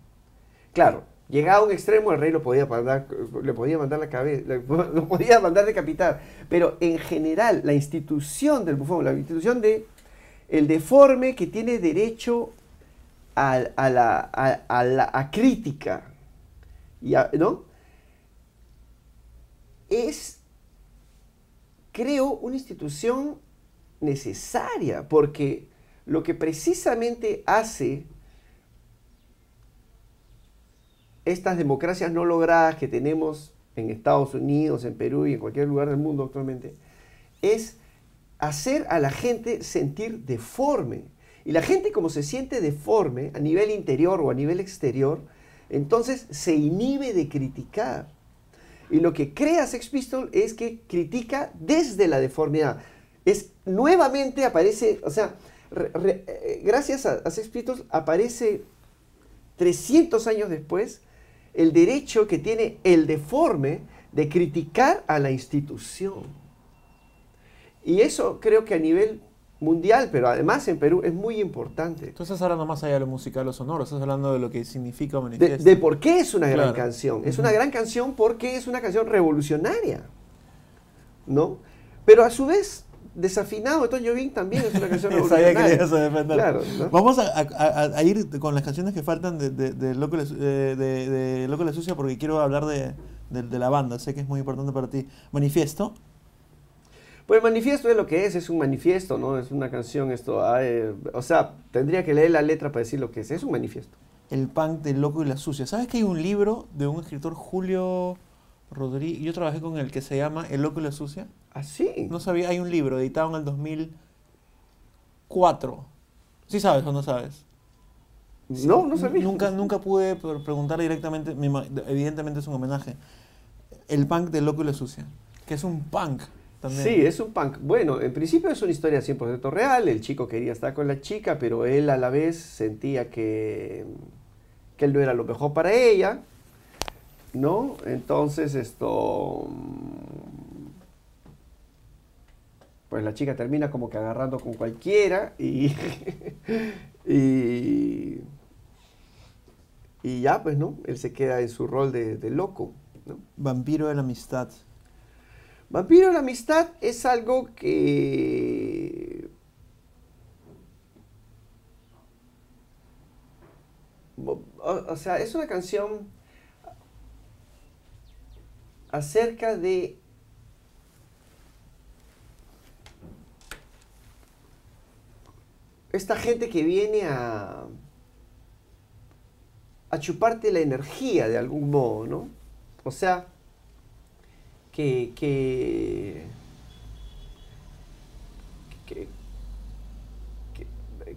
Claro, llegaba a un extremo, el rey lo podía mandar, le podía mandar la cabeza, lo podía mandar decapitar. Pero en general, la institución del bufón, la institución de el deforme que tiene derecho a, la, a, la crítica, ¿no? Es, creo, una institución necesaria, porque lo que precisamente hace estas democracias no logradas que tenemos en Estados Unidos, en Perú y en cualquier lugar del mundo actualmente, es hacer a la gente sentir deforme. Y la gente como se siente deforme a nivel interior o a nivel exterior, entonces se inhibe de criticar. Y lo que crea Sex Pistol es que critica desde la deformidad. Es nuevamente aparece, o sea, eh, gracias a, a Sex Pistols aparece 300 años después el derecho que tiene el deforme de criticar a la institución. Y eso creo que a nivel mundial, pero además en Perú es muy importante. Tú estás hablando más allá de lo musical o sonoro, estás hablando de lo que significa manifiesto. De, de por qué es una gran canción. Es una gran canción porque es una canción revolucionaria, ¿no? Pero a su vez, Desafinado de Toño también es una canción revolucionaria. Sabía que ibas a defender. Claro, Vamos a, ir con las canciones que faltan de, de, Loco, la, eh, de, Loco la Sucia porque quiero hablar de, la banda, sé que es muy importante para ti. Manifiesto. Pues el manifiesto es lo que es, es un manifiesto, ¿no? Es una canción, esto, o sea, tendría que leer la letra para decir lo que es, es un manifiesto. El punk del loco y la sucia. ¿Sabes que hay un libro de un escritor, Julio Rodríguez, yo trabajé con él, que se llama El loco y la sucia? ¿Ah, sí? No sabía, hay un libro editado en el 2004. ¿Sí sabes o no sabes? No, no sabía. Nunca, nunca pude preguntar directamente, evidentemente es un homenaje. El punk del loco y la sucia, que es un punk Sí, es un punk. Bueno, en principio es una historia 100% real. El chico quería estar con la chica, pero él a la vez sentía que, que él no era lo mejor para ella. ¿No? Entonces esto... Pues la chica termina como que agarrando con cualquiera y... y, y ya, pues, ¿no? Él se queda en su rol de, de loco. ¿no? Vampiro de la amistad. Vampiro la amistad es algo que... O, sea, es una canción acerca de esta gente que viene a, a chuparte la energía de algún modo, ¿no? O sea, que, que,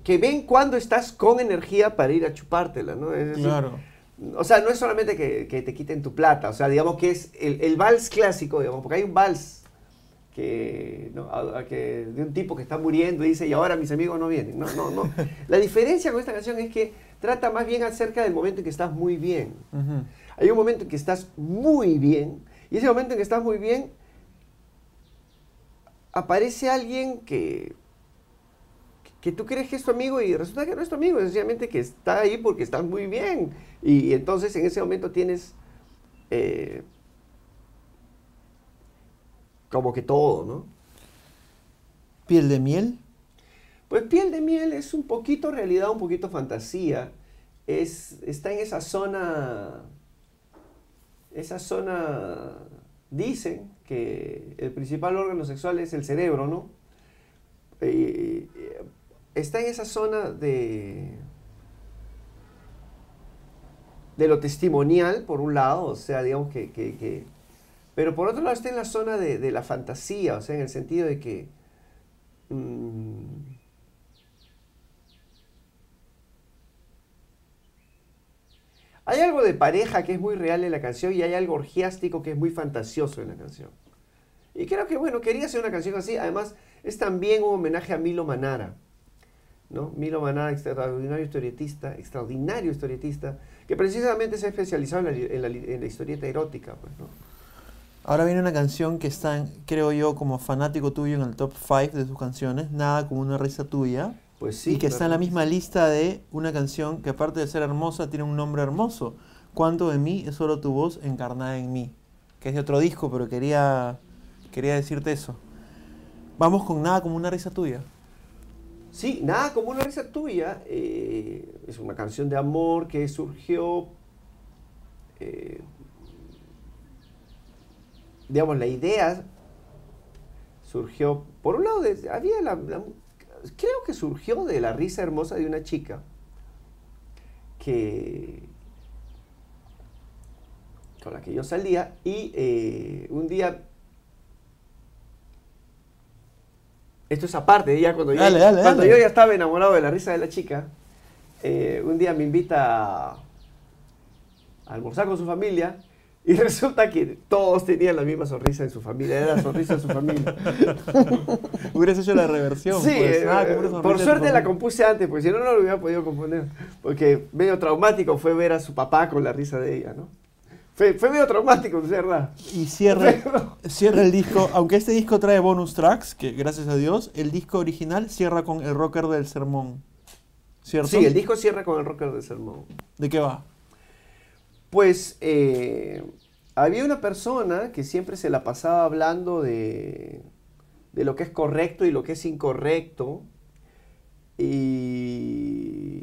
que, ven cuando estás con energía para ir a chupártela, ¿no? claro. O sea, no es solamente que, te quiten tu plata, o sea, digamos que es el, vals clásico, digamos, porque hay un vals que, de un tipo que está muriendo y dice, y ahora mis amigos no vienen. No, no, no. La diferencia con esta canción es que trata más bien acerca del momento en que estás muy bien. Hay un momento en que estás muy bien y ese momento en que estás muy bien, aparece alguien que, que tú crees que es tu amigo y resulta que no es tu amigo, sencillamente que está ahí porque estás muy bien. Y, entonces en ese momento tienes eh, como que todo, ¿no? ¿Piel de miel? Pues piel de miel es un poquito realidad, un poquito fantasía. Es, está en esa zona esa zona, dicen que el principal órgano sexual es el cerebro, ¿no? Eh, está en esa zona de, de lo testimonial, por un lado, o sea, digamos que, pero por otro lado está en la zona de, la fantasía, o sea, en el sentido de que mm, Hay algo de pareja que es muy real en la canción y hay algo orgiástico que es muy fantasioso en la canción. Y creo que, bueno, quería hacer una canción así. Además, es también un homenaje a Milo Manara. ¿no? Milo Manara, extraordinario historietista, extraordinario historietista, que precisamente se ha especializado en la, en la la historieta erótica, pues. Ahora viene una canción que está, creo yo, como fanático tuyo en el top 5 de sus canciones, Nada como una risa tuya. Pues sí. y que está en la misma lista de una canción que aparte de ser hermosa, tiene un nombre hermoso. Cuánto de mí es solo tu voz encarnada en mí. Que es de otro disco, pero quería, quería decirte eso. Vamos con Nada como una risa tuya. Sí, nada como una risa tuya. eh, es una canción de amor que surgió. eh, digamos, la idea surgió. Por un lado, de- había la, la- Creo que surgió de la risa hermosa de una chica que. con la que yo salía y eh, un día. Esto es aparte, ya cuando, yo- Dale, cuando dale. yo ya estaba enamorado de la risa de la chica, eh, un día me invita a almorzar con su familia y resulta que todos tenían la misma sonrisa en su familia, era la sonrisa de su familia. Hubieras hecho la reversión. Sí, pues. como eh, por suerte la compuse antes, porque si no, no lo hubiera podido componer. Porque medio traumático fue ver a su papá con la risa de ella, ¿no? Fue, fue medio traumático, de verdad. Y cierra, cierra el disco, aunque este disco trae bonus tracks, que gracias a Dios, el disco original cierra con el rocker del sermón. ¿Cierto? Sí, el disco cierra con el rocker de sermón. ¿De qué va? Pues eh, había una persona que siempre se la pasaba hablando de, de lo que es correcto y lo que es incorrecto. Y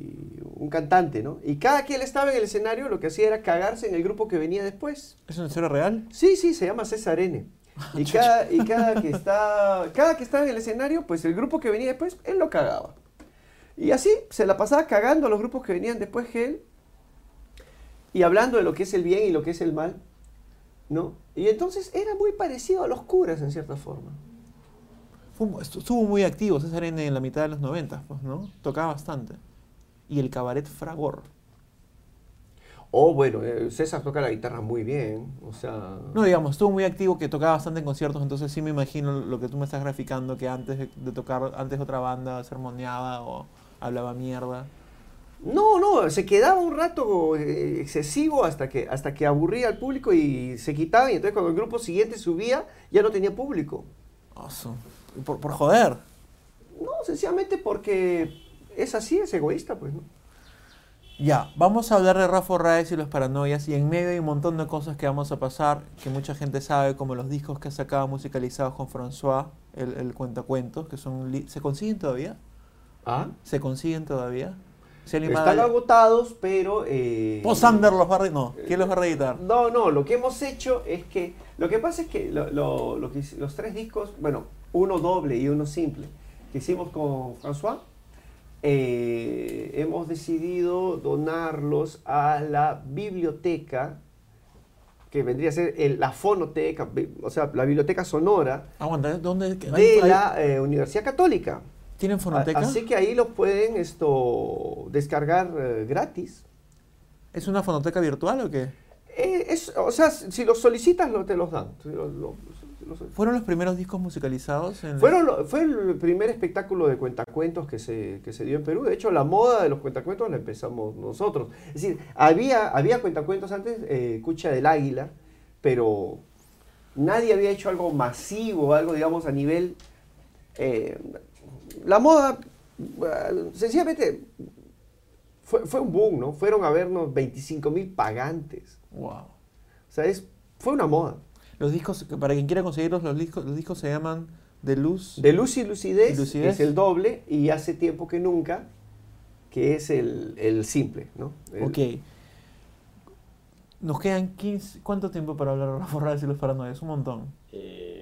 un cantante, ¿no? Y cada que él estaba en el escenario lo que hacía era cagarse en el grupo que venía después. ¿Es una historia real? Sí, sí, se llama César N. Y cada, y cada que está, cada que estaba en el escenario, pues el grupo que venía después, él lo cagaba. Y así se la pasaba cagando a los grupos que venían después que él y hablando de lo que es el bien y lo que es el mal, ¿no? Y entonces era muy parecido a los curas en cierta forma. Estuvo muy activo César N en la mitad de los 90, pues, ¿no? Tocaba bastante. Y el cabaret Fragor. O bueno, eh, César toca la guitarra muy bien, o sea... No, digamos, estuvo muy activo que tocaba bastante en conciertos, entonces sí me imagino lo que tú me estás graficando, que antes de, de tocar, antes de otra banda sermoneaba o hablaba mierda. No, no, se quedaba un rato eh, excesivo hasta que, hasta que aburría al público y se quitaba y entonces cuando el grupo siguiente subía ya no tenía público. Oso. Por, por joder. No, sencillamente porque es así, es egoísta, pues, ¿no? Ya, vamos a hablar de Rafa Raez y los paranoias y en medio hay un montón de cosas que vamos a pasar que mucha gente sabe, como los discos que ha sacado musicalizados con François, el, el cuentacuentos, que son... ¿Se consiguen todavía? Ah, ¿Se consiguen todavía? Están agotados, pero... Eh, Posander los va a No, ¿quién los va a reeditar? No, no, lo que hemos hecho es que... Lo que pasa es que, lo- lo- lo que hice- los tres discos, bueno, uno doble y uno simple, que hicimos con François, eh, hemos decidido donarlos a la biblioteca, que vendría a ser el- la fonoteca, o sea, la biblioteca sonora Aguanta, ¿dónde? de hay- la eh, Universidad Católica. ¿Tienen fonoteca? Así que ahí los pueden esto descargar eh, gratis. ¿Es una fonoteca virtual o qué? Eh, es, o sea, si los solicitas, lo, te los dan. Si lo- lo- los- ¿Fueron los primeros discos musicalizados? En Fueron fue el primer espectáculo de cuentacuentos que se, que se dio en Perú. De hecho, la moda de los cuentacuentos la empezamos nosotros. Es decir, había, había cuentacuentos antes, eh, Cucha del Águila, pero nadie había hecho algo masivo, algo, digamos, a nivel... eh, la moda, eh, sencillamente, fue, fue un boom, ¿no? Fueron a vernos 25 mil pagantes. Wow. O sea, es, fue una moda. Los discos, para quien quiera conseguirlos, los discos, los discos se llaman De Luz. De luz y lucidez, ¿Y lucidez? es el doble y hace tiempo que nunca, que es el, el simple, ¿no? El- Ok. Nos quedan 15... ¿Cuánto tiempo para hablar de Rafa Raez y los paranoias? Un montón. Eh,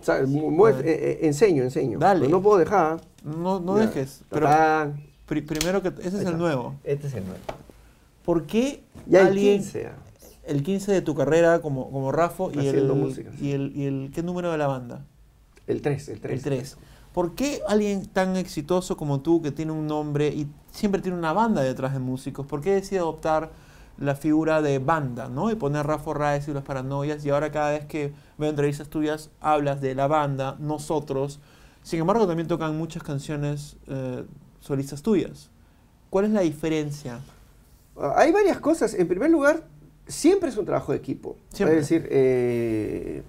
o sea, 25. mu- mu- Dale. eh, eh, enseño, enseño. Dale. Pero no puedo dejar. No, no Ya. dejes. Pero pri- primero que... Ese es el nuevo. Este es el nuevo. ¿Por qué Ya el alguien... 15. ah. el 15 de tu carrera como, como Rafo y Haciendo el, música, sí. y, el, y el... ¿Qué número de la banda? El 3, el 3. El 3. ¿Por qué alguien tan exitoso como tú, que tiene un nombre y siempre tiene una banda detrás de músicos, por qué decide adoptar la figura de banda, ¿no? Y poner Rafa Raez y los paranoias, y ahora cada vez que veo entrevistas tuyas hablas de la banda, nosotros. Sin embargo, también tocan muchas canciones eh, solistas tuyas. ¿Cuál es la diferencia? Ah, Hay varias cosas. En primer lugar, siempre es un trabajo de equipo. Siempre. Es decir, eh,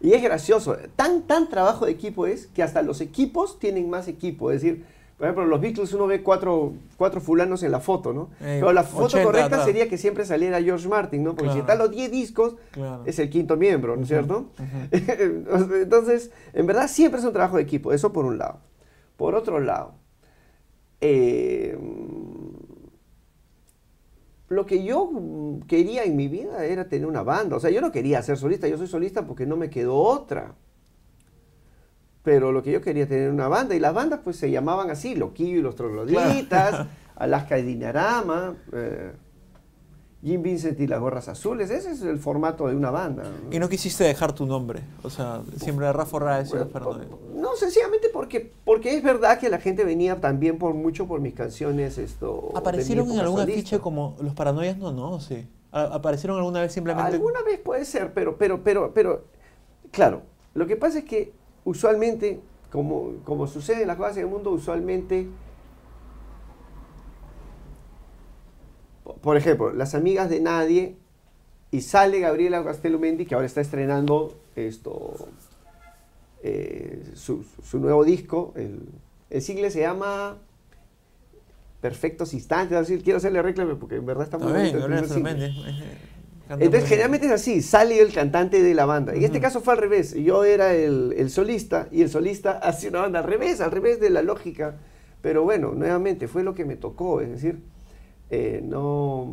y es gracioso. Tan, tan trabajo de equipo es que hasta los equipos tienen más equipo. Es decir, por ejemplo, los Beatles uno ve cuatro, cuatro fulanos en la foto, ¿no? Pero la foto 80 correcta sería que siempre saliera George Martin, ¿no? Porque si Claro. están los 10 discos, Claro. es el quinto miembro, ¿no es cierto? Entonces, en verdad siempre es un trabajo de equipo, eso por un lado. Por otro lado, eh, lo que yo quería en mi vida era tener una banda. O sea, yo no quería ser solista, yo soy solista porque no me quedó otra. Pero lo que yo quería tener una banda, y las bandas pues se llamaban así, Loquillo y los Trogloditas, Alaska y Dinarama, eh, Jim Vincent y las Gorras Azules, ese es el formato de una banda. ¿no? Y no quisiste dejar tu nombre. O sea, siempre era Rafa Raez y Bueno. No, sencillamente porque, porque es verdad que la gente venía también por mucho por mis canciones esto. ¿Aparecieron en algún afiche como los paranoias? No, no, sí. ¿Aparecieron alguna vez simplemente? Alguna vez puede ser, pero, pero, pero, pero, claro, lo que pasa es que usualmente, como, como sucede en las cosas del mundo, usualmente, po- por ejemplo, las amigas de nadie, y sale Gabriela Castellumendi, que ahora está estrenando esto, eh, su, su nuevo disco, el, el single se llama Perfectos Instantes, quiero hacerle reclame porque en verdad está muy bien, Entonces, generalmente es así, sale el cantante de la banda. En este Ujú. caso fue al revés. Yo era el, el solista y el solista hace una banda al revés, al revés de la lógica. Pero bueno, nuevamente, fue lo que me tocó. Es decir, eh, no...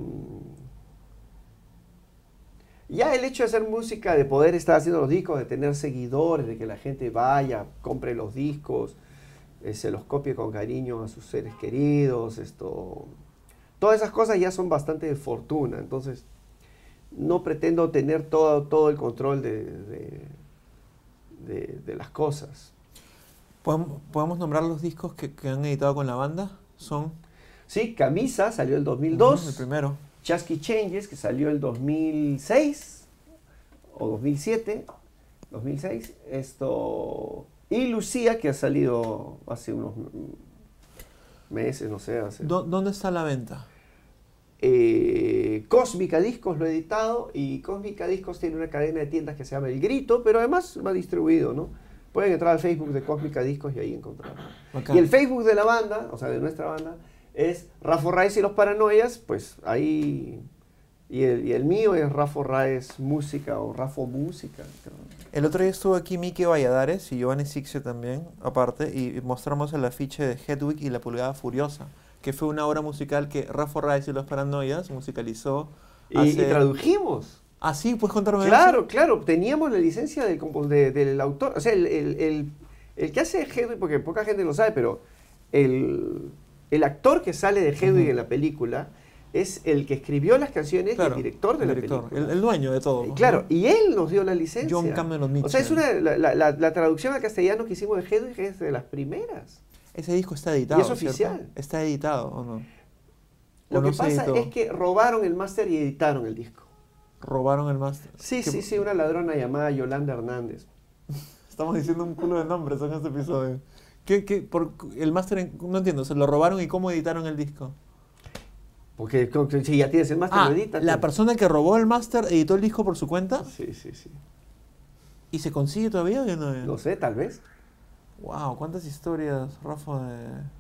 Ya el hecho de hacer música, de poder estar haciendo los discos, de tener seguidores, de que la gente vaya, compre los discos, eh, se los copie con cariño a sus seres queridos, esto... Todas esas cosas ya son bastante de fortuna. Entonces, no pretendo tener todo, todo el control de, de, de- de las cosas. ¿Podemos, nombrar los discos que, que han editado con la banda? Son Sí, Camisa salió el Ujú, 2002, el primero. Chasky Changes, que salió el 2006 o 2007, 2006, esto, y Lucía, que ha salido hace unos meses, no sé, hace... ¿Dó- ¿Dónde está la venta? Eh, Cósmica Discos lo he editado y Cósmica Discos tiene una cadena de tiendas que se llama El Grito, pero además va distribuido, ¿no? Pueden entrar al Facebook de Cósmica Discos y ahí encontrarlo. Y el Facebook de la banda, o sea, de nuestra banda, es Rafa Raez y los Paranoias, pues ahí... Y el, y el mío es Rafa Raez Música o Rafo Música. creo. El otro día estuvo aquí Miki Valladares y Giovanni Sixio también, aparte, y mostramos el afiche de Hedwig y la Pulgada Furiosa, que fue una obra musical que Rafa Raez y los Paranoias musicalizó. Y, y hace- tradujimos. Ah, sí, puedes contarme Claro, claro, teníamos la licencia del, de- del autor, o sea, el, el- el- el que hace Hedwig, porque poca gente lo sabe, pero el, el actor que sale de Hedwig Ujú. en la película es el que escribió las canciones y el director de el la director, película. El, el dueño de todo. Eh, ¿no? Claro, y él nos dio la licencia. John Cameron O sea, es Mitchell. una, la- la- la traducción al castellano que hicimos de Hedwig es de las primeras. Ese disco está editado. Y es ¿cierto? oficial. Está editado, ¿o no? Lo ¿O que no pasa es que robaron el máster y editaron el disco. Robaron el máster. Sí, ¿Qué- sí, sí, una ladrona llamada Yolanda Hernández. Estamos diciendo un culo de nombres en este episodio. ¿Qué, qué, por, el máster, no entiendo, ¿se lo robaron y cómo editaron el disco? Porque si ya tienes el máster, Ah, lo editas. la persona que robó el máster editó el disco por su cuenta Sí, sí, sí. y se consigue todavía o no? No sé, tal vez. Wow, cuántas historias, Rafa. de-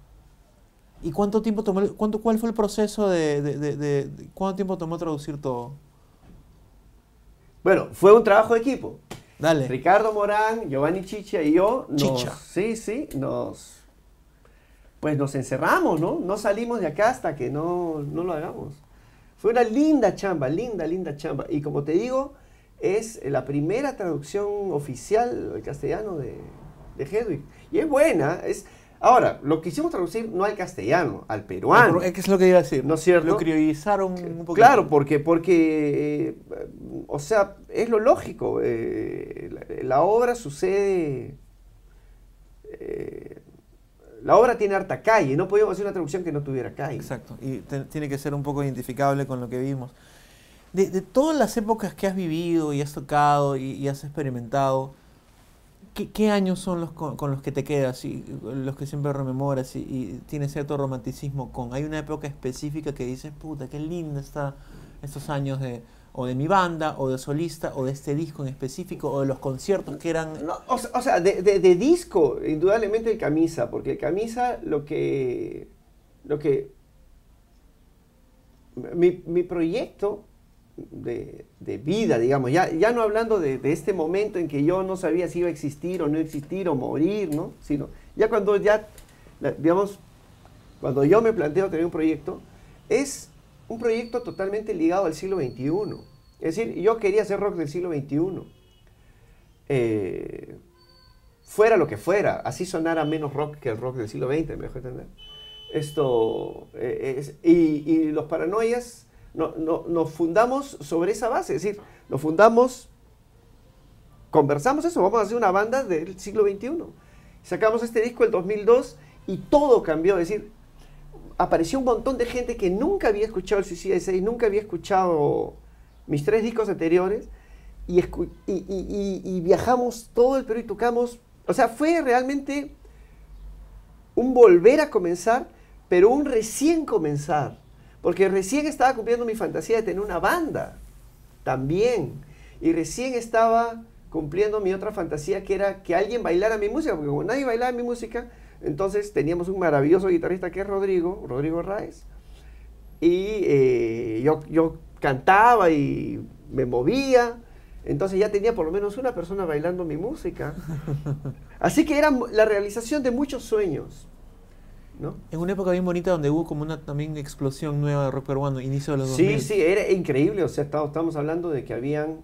¿Y cuánto tiempo tomó, el- cuánto, cuál fue el proceso de, de, de- cuánto tiempo tomó traducir todo? Bueno, fue un trabajo de equipo. Dale. Ricardo Morán, Giovanni Chicha y yo nos, Chicha. sí, sí, nos pues nos encerramos, ¿no? No salimos de acá hasta que no, no lo hagamos. Fue una linda chamba, linda, linda chamba. Y como te digo, es la primera traducción oficial al castellano de, de Hedwig. Y es buena. Es, ahora, lo quisimos traducir no al castellano, al peruano. Es que es lo que iba a decir. ¿No es cierto? Lo criollizaron un poquito. Claro, porque, porque eh, o sea, es lo lógico. eh, la, la obra sucede. eh, la obra tiene harta calle. No podíamos hacer una traducción que no tuviera calle. Exacto, y te- tiene que ser un poco identificable con lo que vimos. De, de todas las épocas que has vivido y has tocado y, y has experimentado, ¿Qué, años son los con, los que te quedas y los que siempre rememoras y, y tienes cierto romanticismo con? ¿Hay una época específica que dices, puta, qué linda está estos años de o de mi banda, o de solista, o de este disco en específico, o de los conciertos que eran... No, o, sea- de, disco, indudablemente el camisa, porque camisa lo que. Lo que. Mi proyecto de, vida, digamos, ya, ya no hablando de, este momento en que yo no sabía si iba a existir o no existir o morir, ¿no? Sino ya cuando ya, digamos, cuando yo me planteo tener un proyecto, es un proyecto totalmente ligado al siglo XXI. Es decir, yo quería hacer rock del siglo XXI eh, fuera lo que fuera, así sonara menos rock que el rock del siglo XX, me dejo entender. Esto, eh, es- y, y los paranoias no- no- nos fundamos sobre esa base, es decir, nos fundamos, conversamos eso, vamos a hacer una banda del siglo XXI. Sacamos este disco el 2002 y todo cambió, es decir, apareció un montón de gente que nunca había escuchado el Suicide 6, nunca había escuchado mis tres discos anteriores y, y viajamos todo el Perú y tocamos. O sea, fue realmente un volver a comenzar, pero un recién comenzar. Porque recién estaba cumpliendo mi fantasía de tener una banda también. Y recién estaba cumpliendo mi otra fantasía que era que alguien bailara mi música, porque como nadie bailaba mi música, entonces teníamos un maravilloso guitarrista que es Rodrigo, Rodrigo Raez, y eh, yo, yo cantaba y me movía, entonces ya tenía por lo menos una persona bailando mi música. Así que era la realización de muchos sueños. ¿No? En una época bien bonita donde hubo como una también explosión nueva de rock peruano, inicio de los Sí, 2000. sí, era increíble. O sea, estamos, estamos hablando de que habían.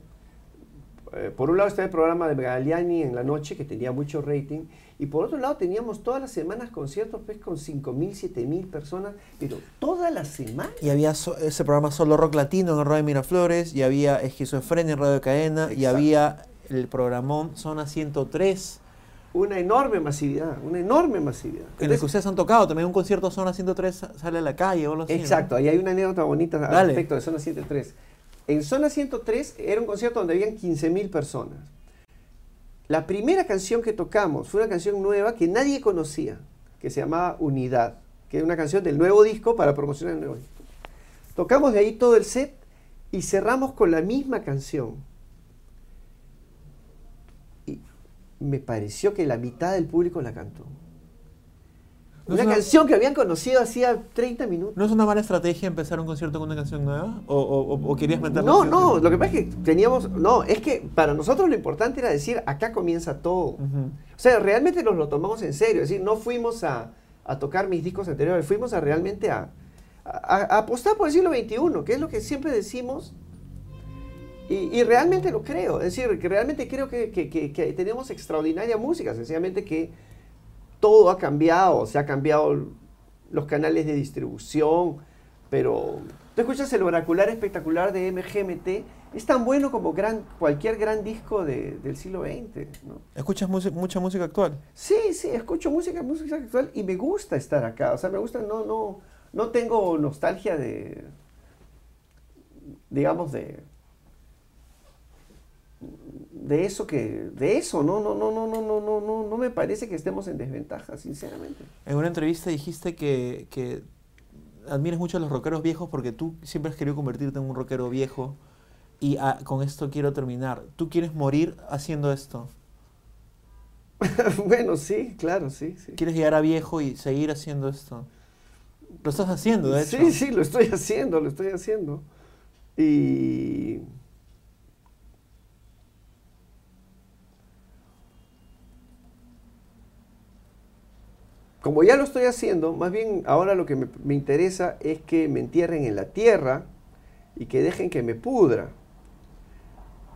eh, por un lado está el programa de Galiani en la noche, que tenía mucho rating. Y por otro lado teníamos todas las semanas conciertos pues, con 5.000, 7.000 personas. Pero todas las semanas. Y había so- ese programa Solo Rock Latino en Radio Miraflores, y había Esquizofrenia en Radio Cadena, y había el programón Zona 103, Una enorme masividad, una enorme masividad. en el que Entonces, ustedes han tocado. También un concierto Zona 103 sa- sale a la calle o algo así. ¿no? Exacto, ahí hay una anécdota bonita al Dale. respecto de Zona 103. En Zona 103 era un concierto donde habían 15.000 personas. La primera canción que tocamos fue una canción nueva que nadie conocía, que se llamaba Unidad, que es una canción del nuevo disco para promocionar el nuevo disco. Tocamos de ahí todo el set y cerramos con la misma canción. Y me pareció que la mitad del público la cantó. ¿No es Una una- canción que habían conocido hacía 30 minutos. ¿No es una mala estrategia empezar un concierto con una canción nueva? ¿O, o- o- querías meterla No, no, lo que pasa es que teníamos, no, es que para nosotros lo importante era decir, acá comienza todo. O sea, realmente nos lo tomamos en serio, es decir, no fuimos a, a tocar mis discos anteriores, fuimos a realmente a, a- a apostar por el siglo XXI, que es lo que siempre decimos, y, y realmente lo creo, es decir, que realmente creo que, que- que- que tenemos extraordinaria música, sencillamente que todo ha cambiado, se ha cambiado los canales de distribución, pero tú escuchas el oracular espectacular de MGMT, es tan bueno como gran, cualquier gran disco de- del siglo XX, ¿no? ¿Escuchas mucha música actual? Sí, sí, escucho música, música actual y me gusta estar acá. O sea, me gusta, no, no, no tengo nostalgia de, digamos, de, de eso que, de eso, no, no, no, no, no, no, no, no, no me parece que estemos en desventaja, sinceramente. En una entrevista dijiste que, que admiras mucho a los rockeros viejos porque tú siempre has querido convertirte en un rockero viejo. Y ah, con esto quiero terminar. ¿Tú quieres morir haciendo esto? bueno, sí, claro, sí, sí. ¿Quieres llegar a viejo y seguir haciendo esto? Lo estás haciendo, de hecho. Sí, sí, lo estoy haciendo, lo estoy haciendo. Y como ya lo estoy haciendo, más bien ahora lo que me, interesa es que me entierren en la tierra y que dejen que me pudra.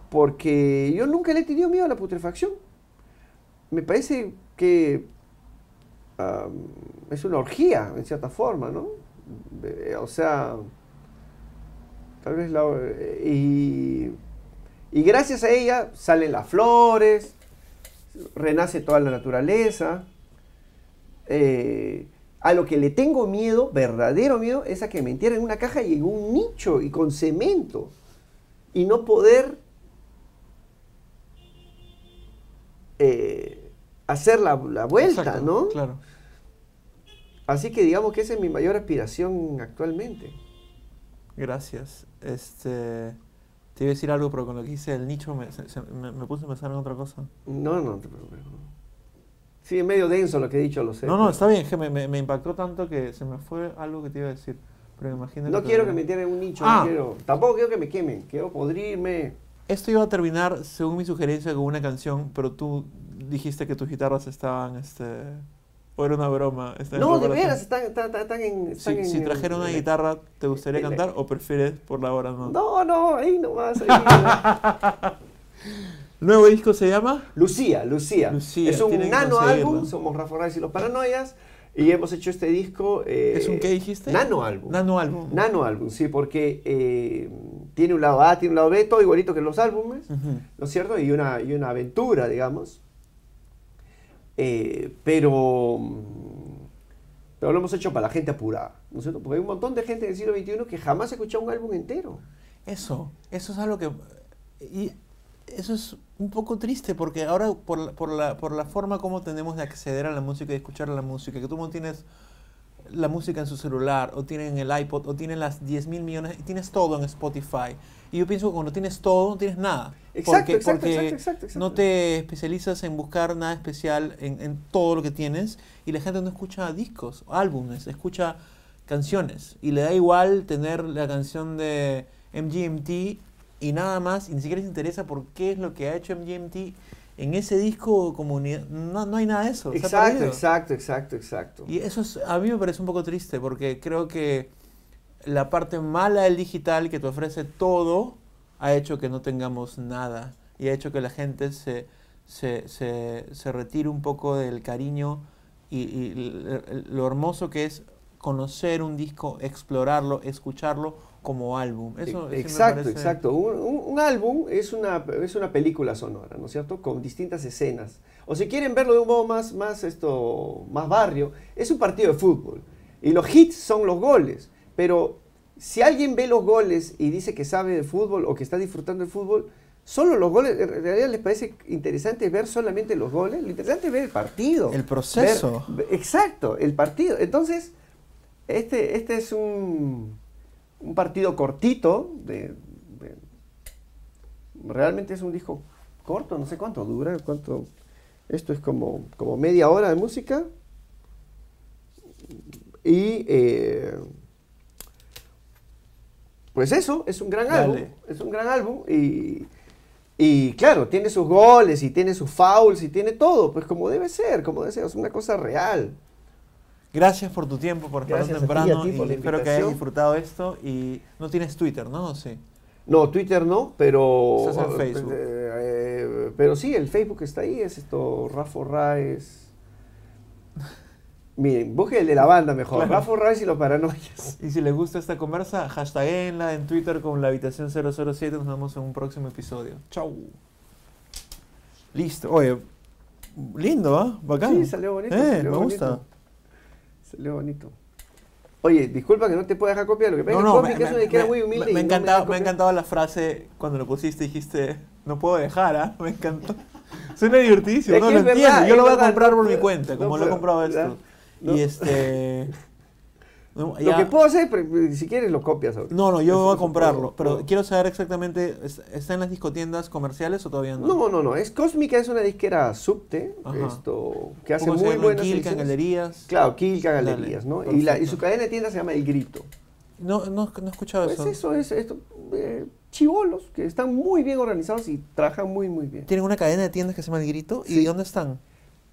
Porque yo nunca le he tenido miedo a la putrefacción. Me parece que es una orgía, en cierta forma, ¿no? Eh, o sea, tal vez la... Y, y gracias a ella salen las flores, renace toda la naturaleza. Eh, a lo que le tengo miedo, verdadero miedo, es a que me entierren en una caja y en un nicho y con cemento. Y no poder eh, hacer la, la vuelta, Exacto, ¿no? Claro. Así que digamos que esa es mi mayor aspiración actualmente. Gracias. Este. Te iba a decir algo, pero que hice el nicho me, se- se- me- me puse a pensar en otra cosa. No, no te preocupes. Sí, medio denso lo que he dicho, lo sé. No, no, está bien, que me, me- me impactó tanto que se me fue algo que te iba a decir. Pero imagino No te- quiero que me tiren un nicho, Ah. no quiero. Tampoco quiero que me quemen, quiero podrirme. Esto iba a terminar, según mi sugerencia, con una canción, pero tú dijiste que tus guitarras estaban, este... O era una broma. No, de veras, están, están, están- en. están Si, en si trajera una en guitarra, ¿te gustaría cantar o prefieres por la hora no? No, no, ahí nomás. ahí. ¿Nuevo disco se llama? Lucía, Lucía. Lucía, es un nano álbum, somos Rafa Reyes y los Paranoias. Y hemos hecho este disco. eh, ¿Es un qué dijiste? Nano álbum. Nano álbum. Nano álbum, sí, porque eh, tiene un lado A, tiene un lado B, todo igualito que los álbumes. ¿no es cierto? Y una, y una aventura, digamos. Eh, pero, pero lo hemos hecho para la gente apurada, ¿no es cierto? Porque hay un montón de gente del siglo XXI que jamás ha escuchado un álbum entero. Eso, eso es algo que... Y eso es un poco triste porque ahora por la, por la, por la forma como tenemos de acceder a la música y escuchar la música, que tú no tienes la música en su celular o tienen el iPod o tienen las 10 mil millones y tienes todo en Spotify. Y yo pienso que cuando tienes todo no tienes nada. Exacto, porque exacto, porque exacto, exacto, exacto. no te especializas en buscar nada especial en, en todo lo que tienes y la gente no escucha discos, álbumes, escucha canciones y le da igual tener la canción de MGMT y nada más y ni siquiera les interesa por qué es lo que ha hecho MGMT en ese disco comunidad no, no hay nada de eso Exacto, exacto, exacto, exacto. y eso es, a mí me parece un poco triste porque creo que la parte mala del digital que te ofrece todo ha hecho que no tengamos nada y ha hecho que la gente se, se, se, se retire un poco del cariño y, lo hermoso que es conocer un disco, explorarlo, escucharlo como álbum. Eso, me exacto, exacto. Un, un- un álbum es una, es una película sonora, ¿no es cierto? Con distintas escenas. O si quieren verlo de un modo más, más, esto, más barrio, es un partido de fútbol. Y los hits son los goles. Pero si alguien ve los goles y dice que sabe de fútbol o que está disfrutando del fútbol, solo los goles, en realidad les parece interesante ver solamente los goles. Lo interesante es ver el partido. El proceso. Ver- exacto, el partido. Entonces, este, este es un, un partido cortito. De, de- realmente es un disco corto, no sé cuánto dura, cuánto. Esto es como, como media hora de música. Y eh, pues eso, es un gran Dale. álbum. Es un gran álbum. Y, y claro, tiene sus goles y tiene sus fouls y tiene todo, pues como debe ser, como debe ser, es una cosa real. Gracias por tu tiempo, por estar a ti, temprano a ti y por espero que hayas disfrutado esto y no tienes Twitter, ¿no? ¿O Sí. No, Twitter no, pero. Estás en Facebook. eh, eh, pero sí, el Facebook está ahí, es esto, Rafa Raes. Miren, busque el de la banda mejor, Claro. Rafa Raes y los paranoias. Y si les gusta esta conversa, hashtaguenla en Twitter con la habitación 007. Nos vemos en un próximo episodio. Chau. Listo. Oye, lindo, ¿ah? Bacán. Sí, salió bonito. Eh, salió me bonito. gusta. Salió bonito. Oye, disculpa que no te pueda dejar copiar, lo que pasa No, que no, me, una me- me- muy humilde. me- me no me ha encantado la frase cuando lo pusiste, dijiste, no puedo dejar, ¿ah? Me encantó. Suena divertidísimo, Es no que lo entiendo. Yo lo voy a comprar no por mi cuenta, no como lo he comprado esto. Y este. No, Lo que puedo hacer, pre- si quieres, lo copias. ahorita. No, no, yo voy a comprarlo, pero quiero saber exactamente, ¿es- ¿está en las discotiendas comerciales o todavía no? No, no, no, es Cósmica, es una disquera subte, Ajá. esto, que hace ¿Cómo se muy buenas en ediciones. galerías. Claro, Kilka Dale, Galerías, ¿no? Y, la, y su cadena de tiendas se llama El Grito. No, no, no he escuchado Pues eso. eso es, esto, eh, chivolos, que están muy bien organizados y trabajan muy, muy bien. Tienen una cadena de tiendas que se llama El Grito. ¿Y dónde están?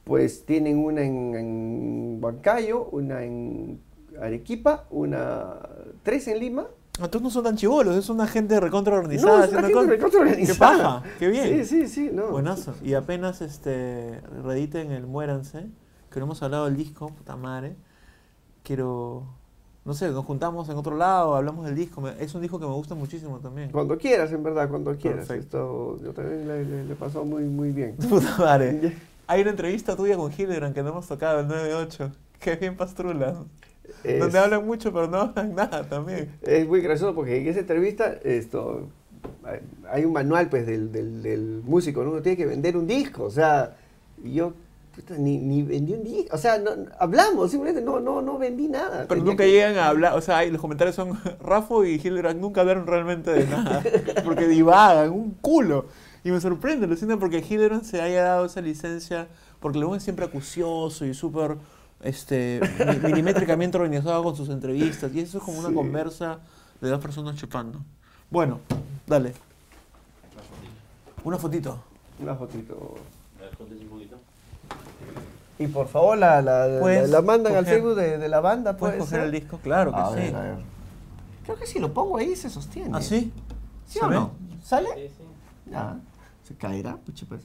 Pues tienen una en, en Huancayo, una en Arequipa, una tres en Lima. Entonces no son tan chivolos, es una gente recontra organizada. no, es una gente recontra organizada. ¡Qué paja! ¡Qué bien! Sí, sí, sí, no. Buenazo. Y apenas este rediten el Muéranse, que no hemos hablado del disco, puta madre. Quiero. No sé, nos juntamos en otro lado, hablamos del disco. Es un disco que me gusta muchísimo también. Cuando quieras, en verdad, cuando quieras. Perfecto. Esto, yo también le, le, le pasó muy, muy bien. Puta madre. Hay una entrevista tuya con Hildebrand que no hemos tocado, el 9-8. Qué bien pastrula. Es- Donde hablan mucho, pero no hablan nada también. Es muy gracioso porque en esa entrevista esto hay- un manual pues del, del- del músico, ¿no? Uno tiene que vender un disco, o sea, yo puta, ni, ni vendí un día. O sea, no, hablamos, simplemente no, no, no vendí nada. Pero Tenía nunca que- llegan a hablar, o sea, los comentarios son Rafa y Hildebrand nunca hablaron realmente de nada, porque divagan, un culo. Y me sorprende, lo siento, porque Hildebrand se haya dado esa licencia, porque León es siempre acucioso y súper este, mi- milimétricamente organizado con sus entrevistas, y eso es como una Sí. conversa de dos personas chupando. Bueno, dale, Una fotito. una fotito. Una fotito. A ver, ponte un poquito. Y por favor, la, la, la- mandan al Facebook de, de la banda, ¿Puedes ¿puede coger ser? el disco? Claro que a sí. ver, a ver. Creo que si lo pongo ahí se sostiene. ¿Ah, sí? ¿Sí ¿Se o ve? no? ¿Sale? Sí, sí. Ya. ¿Se caerá? Pucha, pues.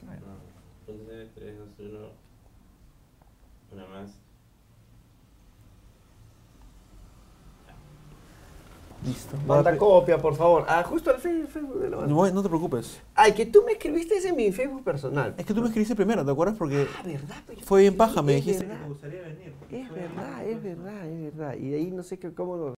Entonces, 3, 2, 1. Una más. Listo. Manda copia, por favor. Ah, justo al Facebook de la banda. No, no te preocupes. Ay, que tú me escribiste ese en mi Facebook personal. Es que tú me escribiste primero, ¿te acuerdas? Porque Ah, ¿verdad? Pues yo fue bien paja, me dijiste verdad. gustaría venir. Es verdad, es verdad, es verdad. Y de ahí no sé qué, cómo lo